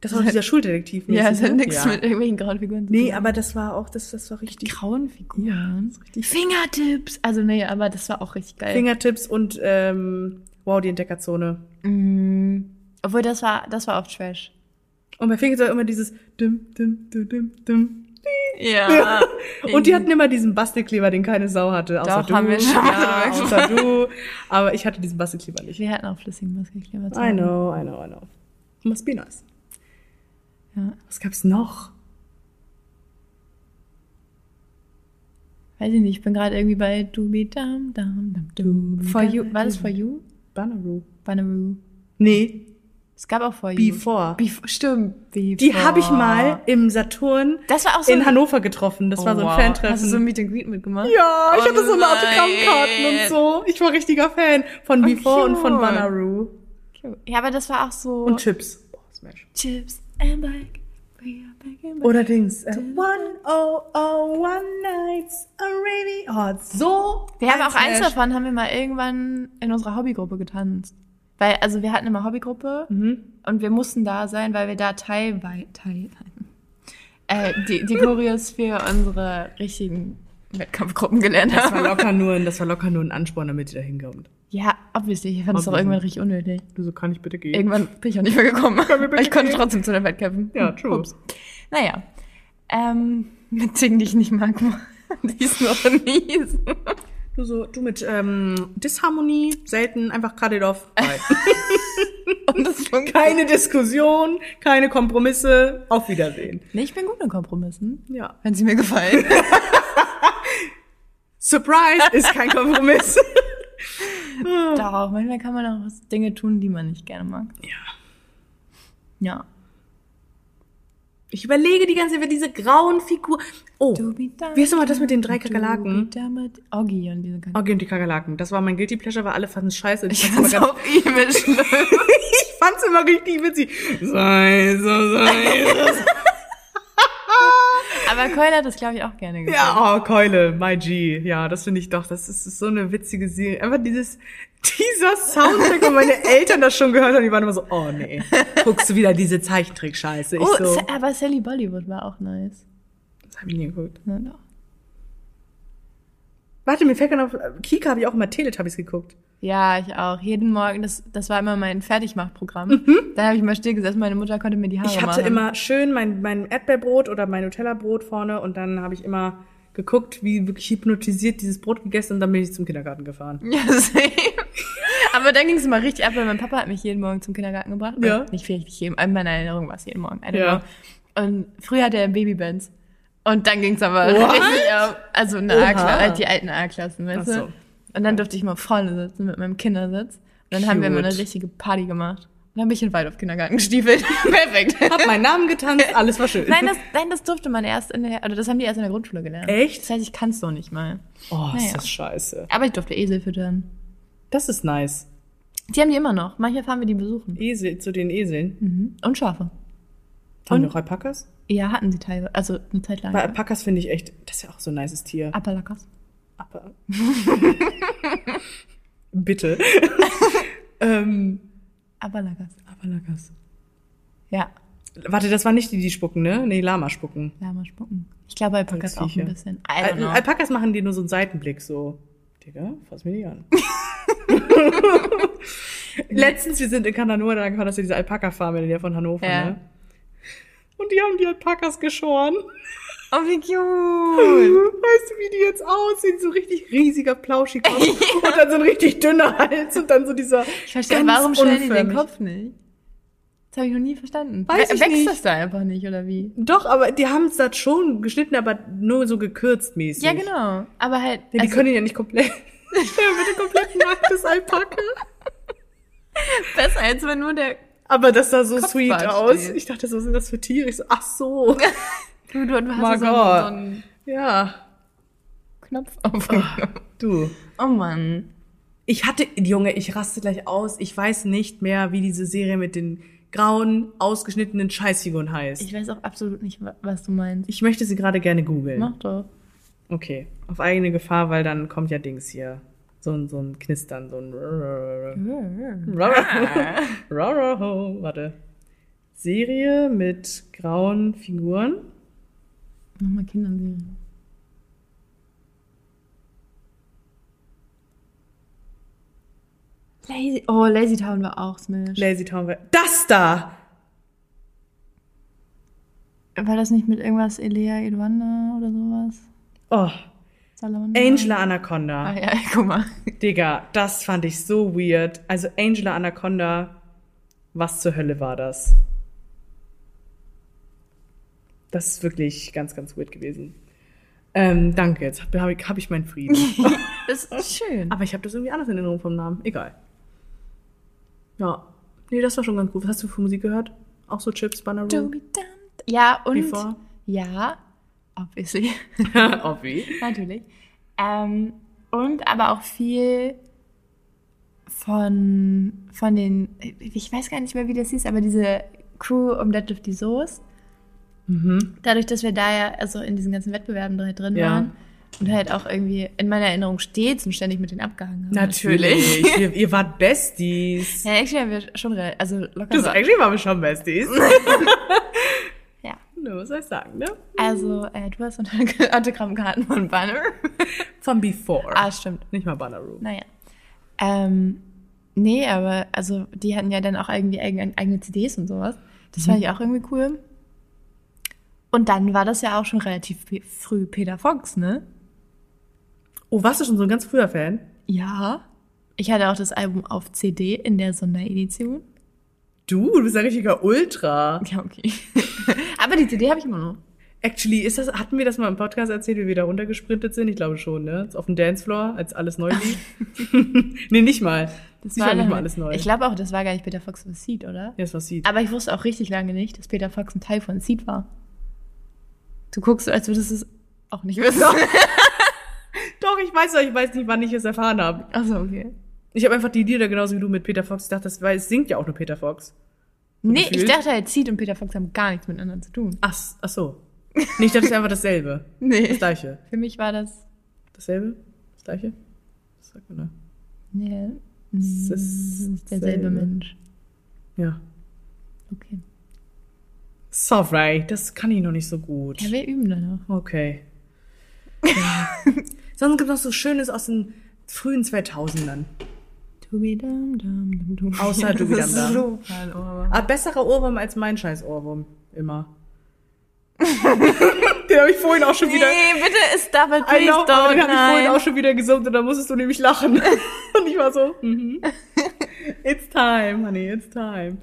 Das war doch dieser <laughs> Schuldetektiv. Ja, es hat ne? nichts Ja. mit irgendwelchen grauen Figuren zu Nee, tun. aber das war auch, das, das war richtig. grauen Figuren. Ja, das ist richtig. Fingertips. Also nee, aber das war auch richtig geil. Fingertips und ähm, wow, die Entdeckerzone. Mm, obwohl das war, das war oft Trash. Und bei Fingertips war immer dieses dim, dim, dim, dim, dim. Ja. <laughs> Und die hatten immer diesen Bastelkleber, den keine Sau hatte. Außer Doch, du. haben wir schon ja, außer du. Aber ich hatte diesen Bastelkleber nicht. Wir hatten auch flüssigen Bastelkleber. I know, I know, I know. Must be nice. Ja. Was gab's noch? Weiß ich nicht, ich bin gerade irgendwie bei Dam Dam Dam Dum. For You. War das For You? Banneroo. Banneroo. Nee, Es gab auch For You. Before. Before. Stimmt. Before. Die habe ich mal im Saturn Das war auch so in Hannover getroffen. Das war so ein Oh, wow. Fantreffen. Hast du so ein Meet and Greet mitgemacht? ja, ich Oh hatte so eine. Autogrammkarten und so. Ich war richtiger Fan von Oh, Before und von. Banneroo. Ja, aber das war auch so. Und Chips. Chips and Bike. We are back in Oder Dings. Äh, one oh oh one nights a really. Oh, so. Wir haben auch eins davon, haben wir mal irgendwann in unserer Hobbygruppe getanzt. Weil, also wir hatten immer Hobbygruppe Mhm. und wir mussten da sein, weil wir da teilweise, teil, äh, die, die Choreos für unsere richtigen Wettkampfgruppen gelernt Das war haben. locker nur, ein- das war locker nur ein Ansporn, damit ihr da hinkommt. Ja, obviously, ich fand es doch irgendwann richtig unnötig. Du so, kann ich bitte gehen? Irgendwann bin ich auch nicht mehr gekommen. Aber ich konnte gehen? trotzdem zu den Wettkämpfen. Ja, true. ups. Naja. Ähm, mit Dingen, die ich nicht mag, <laughs> die ist noch mies. Du so, du mit ähm, Disharmonie, selten, einfach. Bye. <laughs> Und das keine Diskussion, keine Kompromisse, auf Wiedersehen. Nee, ich bin gut in Kompromissen. Ja. Wenn sie mir gefallen. <laughs> Surprise ist kein Kompromiss. Doch, manchmal kann man auch Dinge tun, die man nicht gerne mag. ja. Ja. Ich überlege die ganze Zeit, diese grauen Figuren. Oh, wie heißt nochmal das mit den drei Kakerlaken? Oggi und diese Kakerlaken. Oggi und die Kakerlaken. Das war mein Guilty Pleasure, weil alle fanden es scheiße. Ich fand's fand's immer auch übel <laughs> ich fand's immer richtig witzig. Sei so, sei so. <laughs> Aber Keule hat das, glaube ich, auch gerne geguckt. Ja, oh, Keule, my G. Ja, das finde ich doch, das ist so eine witzige Serie. Einfach dieses, dieser Soundtrack, wo meine <laughs> Eltern das schon gehört haben, die waren immer so, oh nee, guckst du wieder diese Zeichentrick-Scheiße. Ich Oh, so, aber Sally Bollywood war auch nice. das hab ich nie geguckt. Ja, doch. Warte, mir fällt gerade auf, Kika habe ich auch immer Teletubbies geguckt. Ja, ich auch. Jeden Morgen, das, das war immer mein Fertigmachprogramm. Da habe ich mal still gesessen, meine Mutter konnte mir die Haare Ich hatte machen. immer schön mein, mein Erdbeerbrot oder mein Nutella-Brot vorne und dann habe ich immer geguckt, wie wirklich hypnotisiert dieses Brot gegessen und dann bin ich zum Kindergarten gefahren. Ja, <laughs> same. Aber dann ging es immer richtig ab, weil mein Papa hat mich jeden Morgen zum Kindergarten gebracht. Ja. Äh, Nicht richtig jeden, in meiner Erinnerung war es jeden Morgen. I don't Ja. know. Und früher hatte er Babybands. Und dann ging es aber What? richtig ab. Also eine Oha. A-Klasse, halt die alten A-Klassen, weißt Ach so. du? Und dann durfte ich mal vorne sitzen mit meinem Kindersitz. Und dann haben wir Cute. eine richtige Party gemacht. Und dann bin ich in Wald auf Kindergarten gestiefelt. <laughs> Perfekt. Hab meinen Namen getanzt, alles war schön. Nein das, nein, das durfte man erst in der, oder das haben die erst in der Grundschule gelernt. Echt? Das heißt, ich kann es noch nicht mal. oh, ist Naja. das scheiße. Aber ich durfte Esel füttern. Das ist nice. Die haben die immer noch. Manchmal fahren wir die besuchen. Esel zu den Eseln. Mhm. Und Schafe. Haben Und- wir auch Alpakas? Ja, hatten sie teilweise. Also eine Zeit lang. Bei Alpakas finde ich echt, das ist ja auch so ein nices Tier. Apalakas. Aber <laughs> Bitte. <laughs> ähm, Apalakas. Alpakas. Ja, Warte, das waren nicht die, die spucken, ne? Nee, Lama spucken. Lama spucken. Ich glaube, Alpakas auch ein bisschen. Al. Alpakas machen dir nur so einen Seitenblick, so. Digga, fass mich nicht an. <laughs> Letztens, wir sind in Kananur, da war das ja diese Alpaka-Farm in der von Hannover, Ja. ne? Und die haben die Alpakas geschoren. Oh, wie cute. <laughs> Weißt du, wie die jetzt aussehen? So richtig riesiger Plauschikopf <laughs> und dann so ein richtig dünner Hals und dann so dieser. Ich verstehe, warum stellen die den. Kopf nicht? Das habe ich noch nie verstanden. Weiß We- ich Wächst nicht. das da einfach nicht, oder wie? Doch, aber die haben es da schon geschnitten, aber nur so gekürzt mäßig. Ja, genau. Aber halt. Ja, die also, können ihn ja nicht komplett. <laughs> Stell bitte komplett nacktes Alpaka. besser, als wenn nur der. Aber das sah so Kopfbart sweet aus. steht. Ich dachte, was sind das für Tiere? Ich so, ach so. <laughs> Du, du, du hast so, so einen ja. Knopf aufgenommen. Du. Oh Mann. Ich hatte, Junge, ich raste gleich aus. Ich weiß nicht mehr, wie diese Serie mit den grauen, ausgeschnittenen Scheißfiguren heißt. Ich Ich, weiß auch absolut nicht, wa- was du meinst. möchte sie gerade gerne googeln. Mach doch. Okay, auf eigene Gefahr, weil dann kommt ja Dings hier. So ein, so ein Knistern, so ein. Warte. Serie mit grauen Figuren. Nochmal Kinderserien. Lazy, oh, Lazy Town war auch Smash. Lazy Town. war- Das da! war das nicht mit irgendwas Elea Edwanda oder sowas? Oh, Salamander? Angela Anaconda. Ah ja, <laughs> guck mal. Digga, das fand ich so weird. Also Angela Anaconda, was zur Hölle war das? Das ist wirklich ganz, ganz weird gewesen. Ähm, danke, jetzt habe ich, hab ich meinen Frieden. <laughs> Das ist schön. Aber ich habe das irgendwie anders in Erinnerung vom Namen. Egal. Ja. Nee, das war schon ganz gut. Was hast du für Musik gehört? Auch so Chips, Banner. Ja, und. Before? Ja, obviously. <laughs> Obvi. Natürlich. Ähm, und aber auch viel von, von den, ich weiß gar nicht mehr, wie das hieß, aber diese Crew um Deadlift die Soße. Mhm. Dadurch, dass wir da ja also in diesen ganzen Wettbewerben drin drin Ja. waren und halt auch irgendwie in meiner Erinnerung stets und ständig mit denen abgehangen haben. Natürlich. ihr, ihr wart Besties. Ja, actually haben wir schon, also locker. Das so- eigentlich waren wir schon Besties. <laughs> Ne, was soll ich sagen, ne? Also, äh, du hast Autog- <laughs> Autogrammkarten von Banner. <laughs> Von Before. ah, stimmt. Nicht mal Banner Room. Naja. Ähm, nee, aber also die hatten ja dann auch irgendwie eigene, eigene CDs und sowas. Das fand ich auch irgendwie cool. Und dann war das ja auch schon relativ früh Peter Fox, ne? Oh, warst du schon so ein ganz früher Fan? Ja. Ich hatte auch das Album auf CD in der Sonderedition. Du, du bist ein richtiger Ultra. Ja, okay. <laughs> aber die CD habe ich immer noch. Actually, ist das, hatten wir das mal im Podcast erzählt, wie wir da runtergesprintet sind? Ich glaube schon, ne? Auf dem Dancefloor, als alles neu lief. <laughs> nee, nicht mal. Das war nicht mal alles neu. Ich glaube auch, das war gar nicht Peter Fox von Seed, oder? ja, das war Seed. Aber ich wusste auch richtig lange nicht, dass Peter Fox ein Teil von Seed war. Du guckst als würdest du es auch nicht wissen. <laughs> Doch, ich weiß doch, ich weiß nicht, wann ich es erfahren habe. Achso, okay. Ich habe einfach die Lieder genauso wie du mit Peter Fox gedacht, das, weil es singt ja auch nur Peter Fox. Nee, ich gefühlt? dachte halt, Seed und Peter Fox haben gar nichts miteinander zu tun. Ach, ach so. Nee, ich dachte, es ist einfach dasselbe. <laughs> Das Nee. gleiche. Für mich war das. Dasselbe? Das gleiche? Was sagt man da? Nee, Es das ist derselbe selbe. Mensch. Ja. Okay. Sorry, das kann ich noch nicht so gut. Ja, wir üben da noch. Okay. Ja. <laughs> Sonst gibt es noch so Schönes aus den frühen 2000ern. Dum, dum, dum. Außer ist <laughs> Dam. so. Ah, besserer Ohrwurm als mein scheiß Ohrwurm. Immer. <laughs> den habe ich vorhin auch schon wieder... Nee, bitte, stop it, I please know, aber don't. den habe ich vorhin auch schon wieder gesummt und da musstest du nämlich lachen. <laughs> und ich war so, mhm. It's time, honey, it's time.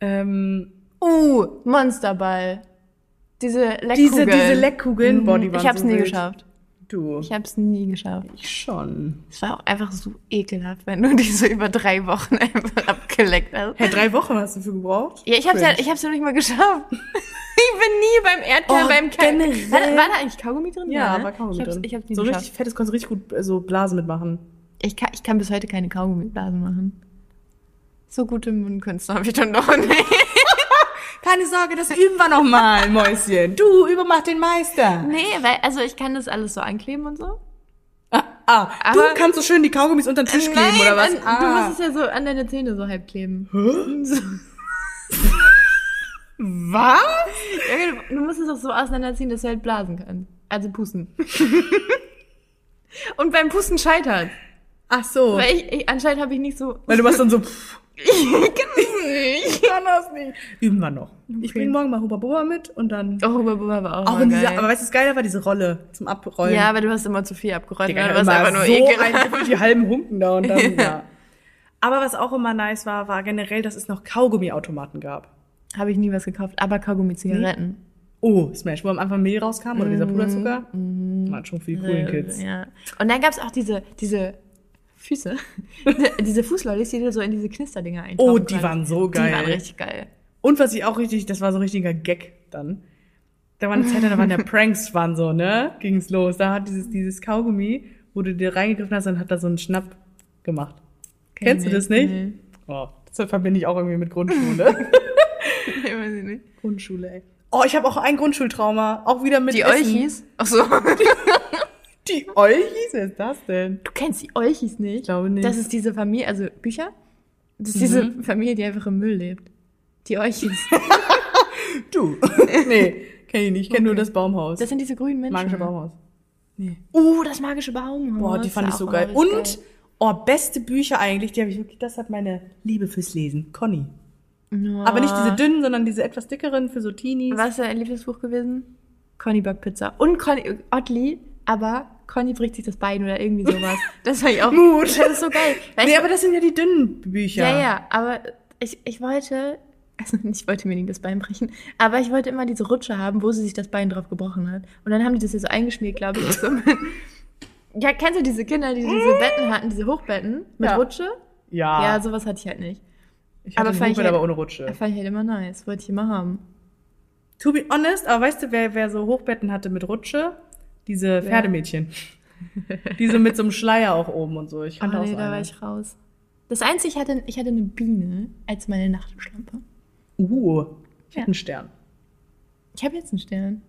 Ähm, Uh, Monsterball. Diese Leckkugeln. diese, diese Leckkugeln, Mhm. Ich hab's so nie wild. geschafft. Du. Ich hab's nie geschafft. Ich schon. Es war auch einfach so ekelhaft, wenn du die so über drei Wochen <laughs> einfach abgeleckt hast. Hä, drei Wochen hast du für gebraucht? Ja, ich hab's ja, Cringe. ich hab's ja nicht mal geschafft. <laughs> Ich bin nie beim Erdkern, Oh, beim Kern. generell. War, war da eigentlich Kaugummi drin? Ja, ne? war Kaugummi ich hab's, drin. Ich hab's nie so geschafft. richtig fettes konntest du richtig gut äh, so Blasen mitmachen. Ich kann, ich kann bis heute keine Kaugummiblasen machen. So gute Mundkünste habe ich dann doch nicht. Keine Sorge, das üben wir noch mal, Mäuschen. Du, übermach den Meister. Nee, weil, also ich kann das alles so ankleben und so. Ah, ah Aber- du kannst so schön die Kaugummis unter den Tisch kleben, oder was? an, ah. du musst es ja so an deine Zähne so halb kleben. So. was? Ja, du- Du musst es auch so auseinanderziehen, dass du halt blasen kannst. Also pusten. <laughs> und beim Pusten scheitert. Ach so. Weil ich, ich anscheinend habe ich nicht so. Weil du machst dann so, pff, <laughs> ich kann es ich kann das nicht. Üben wir noch. Ich bring morgen mal Huba Buba mit und dann... Oh, Huba Buba war auch, Auch in dieser, geil. aber weißt du, das Geile war diese Rolle zum Abrollen. ja, aber du hast immer zu viel abgerollt. Digga, ne? Du warst einfach nur so ekelhaft. die halben Hunken da und dann, <laughs> ja. Aber was auch immer nice war, war generell, dass es noch Kaugummiautomaten gab. Habe ich nie was gekauft, aber Kaugummi-Zigaretten. Oh, Smash, wo am Anfang Mehl rauskam oder dieser Puderzucker. Waren schon viel coolen Kids. Mhm. Ja. Und dann gab's auch diese, diese Füße, <laughs> diese, Fußlollis, die du so in diese Knisterdinger eintauchen Oh, die waren so Die waren geil. richtig geil. Und was ich auch richtig, das war so ein richtiger Gag dann. Da war eine Zeit, da waren ja <laughs> Pranks waren so, ne? Ging's los. Da hat dieses, dieses Kaugummi, wo du dir reingegriffen hast, dann hat da so ein Schnapp, gemacht. Kenn Kennst du ich das nicht? Nee. Oh, das verbinde ich auch irgendwie mit Grundschule. <laughs> nee, weiß ich nicht. Grundschule, ey. Oh, ich habe auch ein Grundschultrauma. Auch wieder mit Die Essen. Olchis? Ach so. Die Olchis? Wer ist das denn? Du kennst die Olchis nicht? Ich glaube nicht. Das ist diese Familie, also Bücher? Das ist diese Familie, die einfach im Müll lebt. Die Olchis. <laughs> <laughs> Du. nee, kenn ich nicht. Ich kenne nur das Baumhaus. Das sind diese grünen Menschen. magische Baumhaus. Nee. Uh, das magische Baumhaus. Boah, die fand ich so geil. Und, oh, beste Bücher eigentlich, die habe ich wirklich, das hat meine Liebe fürs Lesen. Conny. Ja. Aber nicht diese dünnen, sondern diese etwas dickeren für so Teenies. Was ist dein Lieblingsbuch gewesen? Conny backt Pizza. Und Conny, Oddly, aber Conny bricht sich das Bein oder irgendwie sowas. <laughs> Das fand ich auch. Mut. Das ist so geil. Weil Nee, ich, aber das sind ja die dünnen Bücher. ja, ja, aber ich, ich wollte, also ich wollte mir nicht das Bein brechen, aber ich wollte immer diese Rutsche haben, wo sie sich das Bein drauf gebrochen hat. Und dann haben die das ja so eingeschmiert, glaube ich. So ja, kennst du diese Kinder, die diese Betten hatten, diese Hochbetten mit Ja. Rutsche? Ja. Ja, sowas hatte ich halt nicht. ich hatte aber fand ich Hochbett, halt- aber ohne Rutsche. Fand ich halt immer nice. Wollte ich immer haben. To be honest, aber weißt du, wer, wer so Hochbetten hatte mit Rutsche? Diese Pferdemädchen. Diese mit so einem Schleier auch oben und so. Ich Oh, kannte auch nee, so da war ich raus. Das Einzige, ich hatte, ich hatte eine Biene als meine Nachtschlampe. Uh, ich Ja. hatte einen Stern. Ich habe jetzt einen Stern.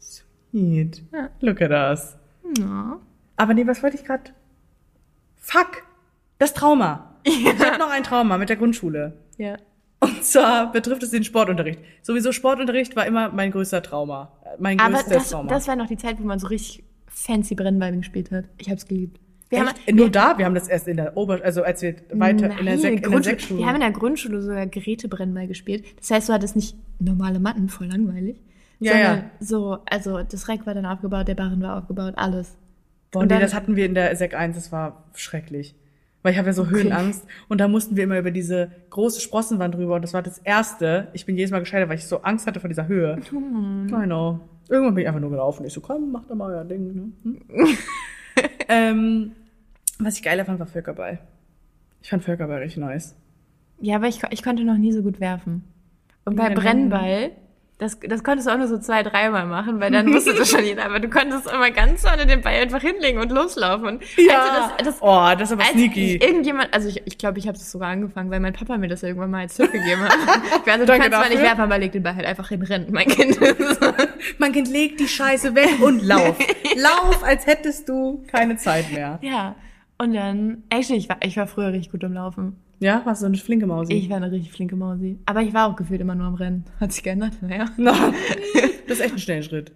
Sweet. Ja. Look at us. Ja. Aber nee, was wollte ich gerade? Fuck! Das Trauma. <laughs> Ich habe noch ein Trauma mit der Grundschule. Ja. Und zwar betrifft es den Sportunterricht. Sowieso Sportunterricht war immer mein größter Trauma. Äh, Mein Aber größtes das, Trauma. das war noch die Zeit, wo man so richtig fancy Brennball gespielt hat. Ich hab's geliebt. Wir haben, Echt? Nur da? Wir haben das erst in der Ober... Also als wir weiter in der, Nein, Sek in der. Wir haben in der Grundschule sogar Gerätebrennball gespielt. Das heißt, du hattest nicht normale Matten, voll langweilig. Ja, ja. so, also das Reck war dann aufgebaut, der Barren war aufgebaut, alles. Boah, Und nee, dann- das hatten wir in der Sek 1, das war schrecklich. Weil ich habe ja so Höhenangst und da mussten wir immer über diese große Sprossenwand drüber und das war das erste. Ich bin jedes Mal gescheitert, weil ich so Angst hatte vor dieser Höhe. Oh I know. Irgendwann bin ich einfach nur gelaufen. Ich so, komm, mach doch mal euer Ding. Ne? Hm? <laughs> ähm, was ich geiler fand, war Völkerball. Ich fand Völkerball richtig nice. Ja, aber ich, ich konnte noch nie so gut werfen. Und bei Brennball, das, das konntest du auch nur so zwei, dreimal machen, weil dann wusste das schon jeder. Aber du konntest immer ganz vorne den Ball einfach hinlegen und loslaufen. Und also das, das, oh, das ist aber sneaky. irgendjemand, also ich, ich glaube, ich habe das sogar angefangen, weil mein Papa mir das irgendwann mal als Tipp gegeben hat. <laughs> Ich weiß, du Danke kannst zwar nicht dafür. werfen, aber leg den Ball halt einfach hin, rennt, mein Kind. <laughs> Mein Kind legt die Scheiße weg und lauf. <laughs> lauf, als hättest du keine Zeit mehr. ja. Und dann, actually, ich war, ich war früher richtig gut im Laufen. Ja, warst du eine flinke Mausi? Ich war eine richtig flinke Mausi. Aber ich war auch gefühlt immer nur am Rennen. <laughs> Hat sich geändert, naja. Na, <laughs> das ist echt ein schnellen Schritt.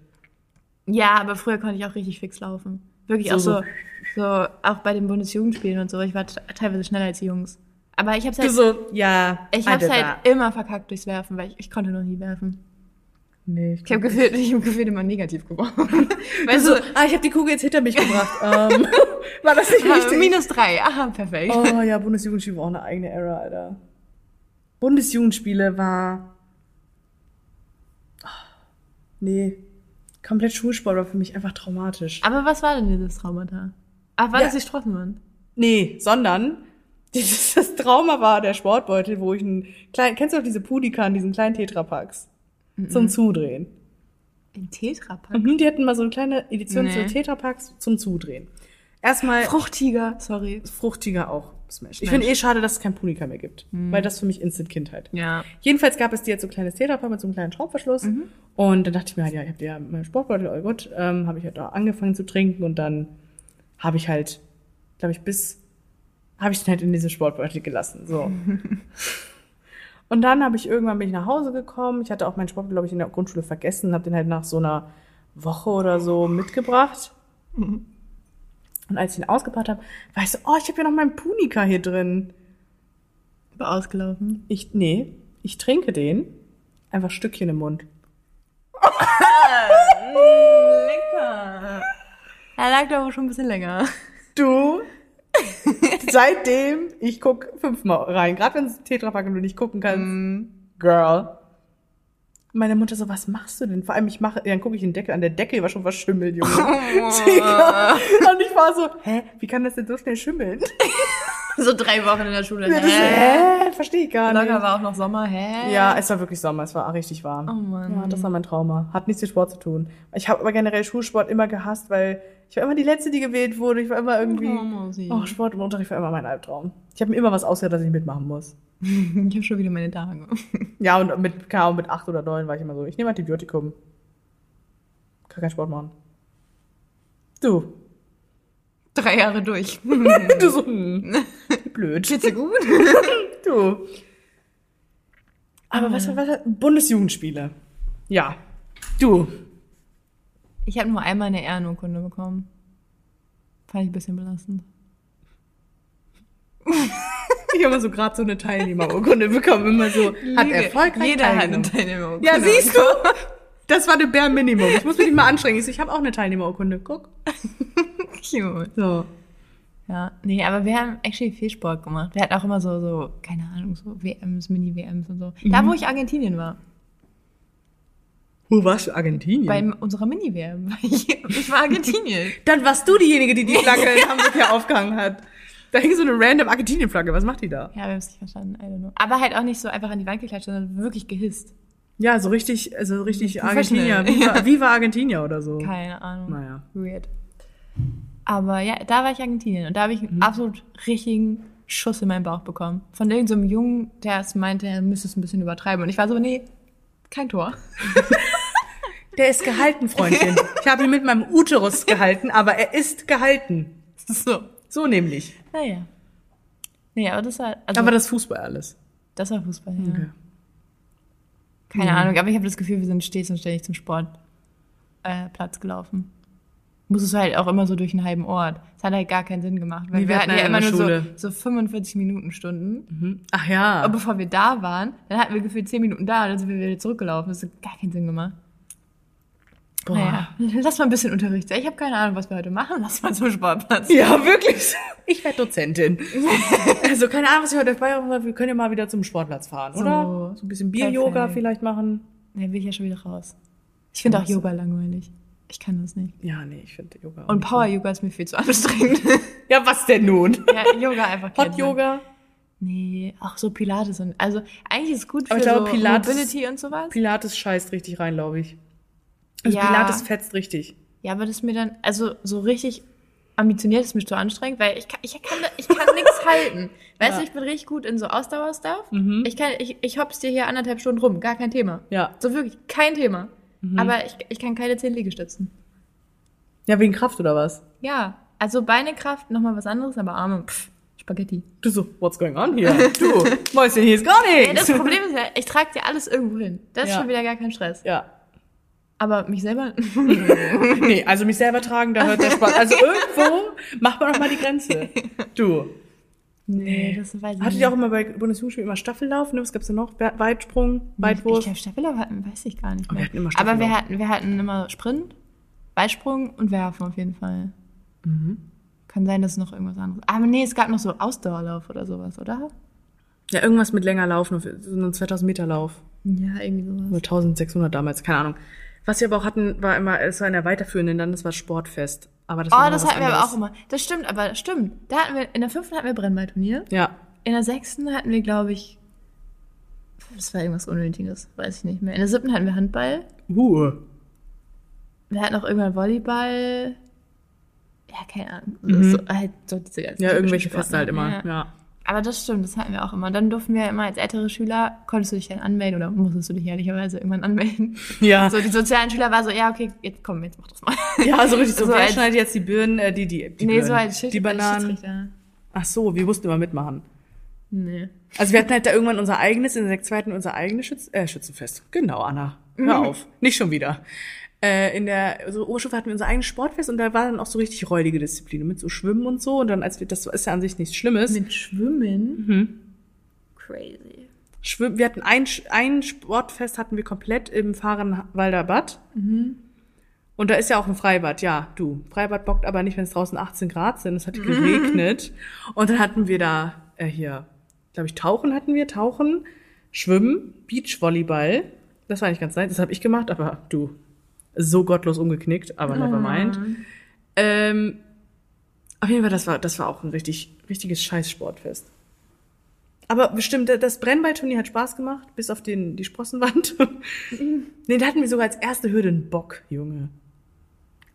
Ja, aber früher konnte ich auch richtig fix laufen. Wirklich So, auch so, so. auch bei den Bundesjugendspielen und so. Ich war teilweise schneller als die Jungs. Aber ich hab's Du halt, so, ja. ich hab's halt immer verkackt durchs Werfen, weil ich, ich konnte noch nie werfen. Nee, Ich habe gefühlt, ich hab gefühlt immer negativ geworfen. <laughs> Weißt so, du, ah, ich habe die Kugel jetzt hinter mich gebracht. ähm, <laughs> war das nicht ah, richtig? minus drei. Aha, perfekt. Oh ja, <laughs> Bundesjugendspiele war auch eine eigene Era, Alter. Bundesjugendspiele war. Ah, Nee. Komplett Schulsport war für mich einfach traumatisch. Aber was war denn dieses Traumata? Ach, war Ja. das die Strassenwand? Nee, sondern dieses, das Trauma war der Sportbeutel, wo ich einen kleinen, kennst du noch diese Pudikan, diesen kleinen Tetrapacks? Zum Zudrehen. Ein Tetrapack? Mhm, die hatten mal so eine kleine Edition Nee. zu Tetrapacks zum Zudrehen. Erstmal Fruchtiger, sorry. Fruchtiger auch. Smash. Ich finde eh schade, dass es kein Punika mehr gibt. Weil das für mich Instant Kindheit. Ja. Jedenfalls gab es die jetzt so ein kleines Tetrapack mit so einem kleinen Schraubverschluss. Und dann dachte ich mir halt, ja, ich habe ja meinen Sportbeutel, oh gut, ähm, habe ich halt da angefangen zu trinken und dann habe ich halt, glaube ich, bis, habe ich den halt in diesem Sportbeutel gelassen. So. <laughs> und dann habe ich irgendwann bin ich nach Hause gekommen. Ich hatte auch meinen Sportbeutel, glaube ich, in der Grundschule vergessen, habe den halt nach so einer Woche oder so mitgebracht. Und als ich ihn ausgepackt habe, war ich so, oh, ich habe ja noch meinen Punika hier drin. War ausgelaufen. Ich, nee, ich trinke den. Einfach Stückchen im Mund. Lecker. Er lag da aber schon ein bisschen länger. Du, <laughs> seitdem, ich guck fünfmal rein. Gerade wenn es Tetrapack und du nicht gucken kannst. Girl. Meine Mutter so, was machst du denn? Vor allem, ich mache, dann gucke ich den Deckel an. Der Deckel war schon verschimmelt, Junge. <laughs> Digga. Und ich war so, hä, wie kann das denn so schnell schimmeln? <laughs> so drei Wochen in der Schule. Ja, Hä? hä? Verstehe ich gar Locker nicht. war auch noch Sommer, hä? Ja, es war wirklich Sommer, es war richtig warm. Oh Mann. Ja, das war mein Trauma. Hat nichts mit Sport zu tun. Ich habe aber generell Schulsport immer gehasst, weil ich war immer die Letzte, die gewählt wurde. Ich war immer irgendwie. Oh. Oh, Sport im Unterricht war immer mein Albtraum. Ich habe mir immer was ausgehört, dass ich mitmachen muss. <laughs> Ich habe schon wieder meine Tage. <laughs> Ja, und mit, Ahnung, mit acht oder neun war ich immer so, ich nehme Antibiotikum. Kann keinen Sport machen. Du. Drei Jahre durch. <laughs> Du so, hm, blöd. Geht's dir gut? Du. Aber was war was? Bundesjugendspiele. Ja. Du. Ich habe nur einmal eine Ehrenurkunde bekommen. Fand ich ein bisschen belastend. Ich habe so gerade so eine Teilnehmerurkunde bekommen, immer so, hat erfolgreich Jeder hat eine. Teilnehmerurkunde. Ja, siehst du? Das war der Bare Minimum. Ich muss mich nicht mal anstrengen. Ich, so, ich habe auch eine Teilnehmerurkunde. Guck. Cute. <laughs> So. Ja, nee, aber wir haben actually viel Sport gemacht. Wir hatten auch immer so, so keine Ahnung, so WMs, Mini-WMs und so. Da, wo ich Argentinien war. Wo warst du? Argentinien? Bei unserer Mini-WM. war <laughs> Ich, war Argentinien. <laughs> Dann warst du diejenige, die die Flagge in Hamburg hier aufgehangen hat. Da hing so eine random Argentinien-Flagge. Was macht die da? Ja, wir haben es nicht verstanden, I don't know. Aber halt auch nicht so einfach an die Wand geklatscht, sondern wirklich gehisst. Ja, so richtig, also richtig. Argentinier. Viva, Viva Argentinier oder so. Keine Ahnung. Naja. Weird. Aber ja, da war ich Argentinien und da habe ich einen absolut richtigen Schuss in meinen Bauch bekommen. Von irgendeinem so Jungen, der es meinte, er müsste es ein bisschen übertreiben. Und ich war so, nee, kein Tor. <laughs> Der ist gehalten, Freundchen. Ich habe ihn mit meinem Uterus gehalten, aber er ist gehalten. So. So nämlich. Naja. Nee, aber das war, also, Aber das Fußball alles. das war Fußball, ja. Okay. Keine Ahnung, aber ich habe das Gefühl, wir sind stets und ständig zum Sportplatz äh, Platz gelaufen. Musstest du halt auch immer so durch einen halben Ort. Das hat halt gar keinen Sinn gemacht, weil Wie wir hatten ja immer nur so, so 45 Minuten Stunden. Mhm. Ach ja. Und bevor wir da waren, dann hatten wir gefühlt 10 Minuten da und dann sind wir wieder zurückgelaufen. Das hat gar keinen Sinn gemacht. Boah. Naja, <laughs> lass mal ein bisschen Unterricht. Ich habe keine Ahnung, was wir heute machen. Lass mal zum Sportplatz. Ja, wirklich. Ich werde Dozentin. also keine Ahnung, was ich heute dabei habe. Wir können ja mal wieder zum Sportplatz fahren, So. oder? So ein bisschen Bier-Yoga vielleicht machen. Ja, will ich ja schon wieder raus. Ich finde auch? Yoga langweilig. Ich kann das nicht. Ja, nee, ich finde Yoga. auch Und Power-Yoga ist mir viel zu anstrengend. so. <laughs> Ja, was denn nun? ja, Yoga einfach. Hot-Yoga? Nee, auch so Pilates und also eigentlich ist es gut für Aber ich glaube, so Pilates- Mobility und sowas. Pilates scheißt richtig rein, glaube ich. Also Ja. Pilates fetzt richtig. ja, aber das ist mir dann also so richtig ambitioniert ist mir zu anstrengend, weil ich kann ich kann ich kann nichts <laughs> halten. Weißt Ja. du, ich bin richtig gut in so Ausdauerstuff. Mhm. Ich kann ich ich hops dir hier anderthalb Stunden rum, gar kein Thema. Ja. So wirklich kein Thema. Mhm. Aber ich, ich kann keine zehn Liegestützen. Ja, wegen Kraft oder was? Ja, also Beinekraft nochmal was anderes, aber Arme, pff, Spaghetti. Du so, what's going on here? Du, Mäuschen, hier ist gar <laughs> Ja, nichts. das Problem ist ja, ich trage dir alles irgendwo hin. Das ist Ja. schon wieder gar kein Stress. Ja. Aber mich selber. <laughs> Nee, also mich selber tragen, da hört der Spaß. Also <laughs> irgendwo macht man doch mal die Grenze. Du. nee, das weiß ich Hattet ihr auch immer bei Bundesjugendspielen immer Staffellauf? Ne? Was gab's denn noch? We- Weitsprung, Ich Weitwurf? glaube, Staffellauf hatten, weiß ich gar nicht Aber mehr. wir hatten immer Aber wir hatten, wir hatten immer Sprint, Weitsprung und Werfen auf jeden Fall. Mhm. Kann sein, dass es noch irgendwas anderes. Aber nee, es gab noch so Ausdauerlauf oder sowas, oder? Ja, irgendwas mit länger Laufen, so einen 2000 Meter Lauf. Ja, irgendwie Oder sowas. 1600 damals, keine Ahnung. Was wir aber auch hatten, war immer, es war in der weiterführenden, dann das war Sportfest. Aber das war Oh, das hatten wir aber auch immer. Das stimmt, aber stimmt. Da hatten wir, in der fünften hatten wir Brennballturnier. Ja. In der sechsten hatten wir, glaube ich, das war irgendwas Unnötiges, weiß ich nicht mehr. In der siebten hatten wir Handball. Uh. Wir hatten auch irgendwann Volleyball. Ja, keine Ahnung. Mhm. So, halt so diese ganzen Ja, irgendwelche. Feste halt immer. Ja. Ja. Aber das stimmt, das hatten wir auch immer. Dann durften wir immer als ältere Schüler, konntest du dich dann anmelden oder musstest du dich ehrlicherweise irgendwann anmelden. <laughs> Ja. So, die sozialen Schüler war so, ja, okay, jetzt komm, jetzt mach das mal. <laughs> Ja, so richtig so. <laughs> So wer als- schneidet jetzt die Birnen, äh, die, die, die nee, Birnen, so als Schild Die Bananen. Ach so, wir mussten immer mitmachen. Nee. Also wir hatten halt da irgendwann unser eigenes, in der zweiten unser eigenes Schütz, äh, Schützenfest. Genau, Anna. Hör Mhm. auf. Nicht schon wieder. Äh, in der so Oberstufe hatten wir unser eigenes Sportfest und da war dann auch so richtig räudige Disziplinen mit so Schwimmen und so. Und dann, als wir, das ist ja an sich nichts Schlimmes. Mit Schwimmen? Mhm. Crazy. Schwimmen, wir hatten ein, ein Sportfest hatten wir komplett im Fahrenwalder Bad. Mhm. Und da ist ja auch ein Freibad, ja, du. Freibad bockt aber nicht, wenn es draußen 18 Grad sind. Es hat <laughs> geregnet. Und dann hatten wir da, äh, hier, glaube ich, Tauchen hatten wir, Tauchen, Schwimmen, Beachvolleyball. Das war eigentlich ganz nice. Das habe ich gemacht, aber du, so gottlos umgeknickt, aber never mind. Ähm, Auf jeden Fall, das war, das war auch ein richtig, richtiges Scheißsportfest. Aber bestimmt, das Brennballturnier hat Spaß gemacht, bis auf den, die Sprossenwand. <laughs> nee, da hatten wir sogar als erste Hürde einen Bock, Junge.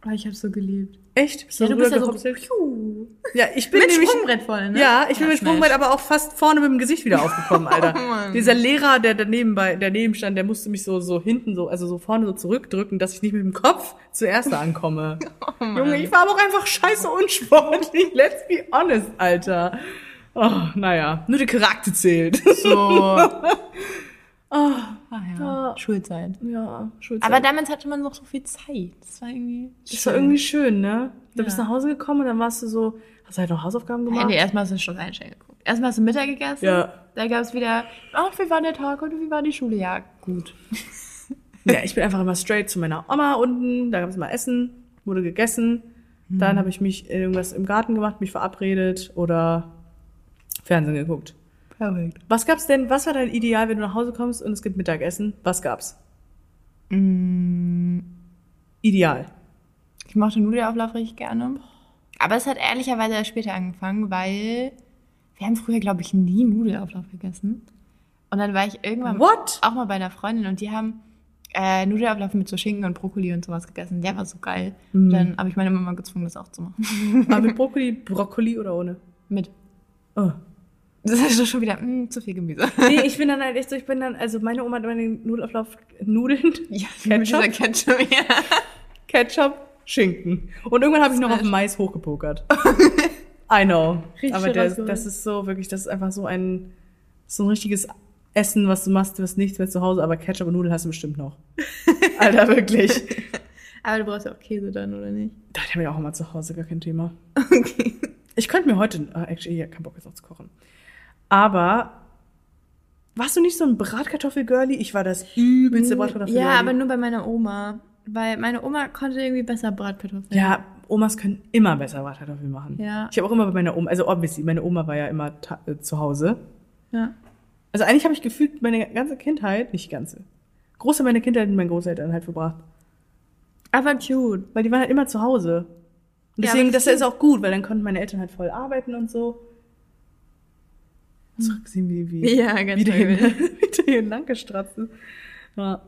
Oh, ich hab's so geliebt. Echt? Bist Ja, du bist ja so. rübergehopselt? Piu. Ja, ich bin Mit nämlich, Sprungbrett vorne, ne? ja, ich bin Ja, mit Sprungbrett aber auch fast vorne mit dem Gesicht wieder aufgekommen, <laughs> Alter. Oh. Dieser Lehrer, der daneben bei, daneben stand, der musste mich so, so hinten so, also so vorne so zurückdrücken, dass ich nicht mit dem Kopf zuerst ankomme. <laughs> Oh. Junge, ich war aber auch einfach scheiße unsportlich. Let's be honest, Alter. Oh, naja, nur der Charakter zählt. So. <laughs> Oh, Ah ja. Ja. Schulzeit. ja, Schulzeit. Aber damals hatte man noch so viel Zeit. Das war irgendwie. das war irgendwie schön, ne? Du Ja. bist nach Hause gekommen und dann warst du so, hast du halt noch Hausaufgaben gemacht? nee, erstmal hast du schon einstellen geguckt. Erstmal hast du Mittag gegessen. Ja. Da gab's wieder, ach, wie war der Tag und wie war die Schule? Ja, gut. <laughs> Ja, ich bin einfach immer straight zu meiner Oma unten, da gab es mal Essen, wurde gegessen. Dann habe ich mich irgendwas im Garten gemacht, mich verabredet oder Fernsehen geguckt. Perfekt. Was gab's denn, was war dein Ideal, wenn du nach Hause kommst und es gibt Mittagessen? Was gab's? Mm, Ideal. ich mochte Nudelauflauf richtig gerne. Aber es hat ehrlicherweise erst später angefangen, weil wir haben früher, glaube ich, nie Nudelauflauf gegessen. Und dann war ich irgendwann What? auch mal bei einer Freundin und die haben äh, Nudelauflauf mit so Schinken und Brokkoli und sowas gegessen. Der war so geil. Mhm. Dann habe ich meine Mama gezwungen, das auch zu machen. Aber mit <laughs> Brokkoli, Brokkoli oder ohne? mit. Oh. Das ist doch schon wieder mm, zu viel Gemüse. Nee, ich bin dann halt echt so, ich bin dann, also meine Oma hat meine Nudelauflauf, Nudeln, Ja, <laughs> Ketchup? Ketchup, ja. Ketchup, Schinken. Und irgendwann habe ich noch auf. Mais hochgepokert. <laughs> I know. Richtig Aber der, das ist so wirklich, das ist einfach so ein so ein richtiges Essen, was du machst, was nichts mehr zu Hause, aber Ketchup und Nudeln hast du bestimmt noch. <laughs> Alter, wirklich. Aber du brauchst ja auch Käse dann, oder nicht? Da habe ich auch immer zu Hause, gar kein Thema. Okay. Ich könnte mir heute, ah, actually, ja, kein Bock jetzt auch zu kochen. Aber warst du nicht so ein Bratkartoffel-Girlie? Ich war das übelste Bratkartoffel-Girlie. Ja, aber nur bei meiner Oma. Weil meine Oma konnte irgendwie besser Bratkartoffeln. Ja, Omas können immer besser Bratkartoffeln machen. Ja. Ich habe auch immer bei meiner Oma, also obviously, meine Oma war ja immer äh, zu Hause. Ja. Also eigentlich habe ich gefühlt meine ganze Kindheit, nicht ganze, große meine Kindheit mit meinen Großeltern halt verbracht. Aber cute. Weil die waren halt immer zu Hause. Und Ja, deswegen, aber das das ist auch gut, weil dann konnten meine Eltern halt voll arbeiten und so. Zurücksehen, wie, wie, Ja, ganz wieder toll. hin, <laughs> wieder hin lang gestratzt ist. Ja.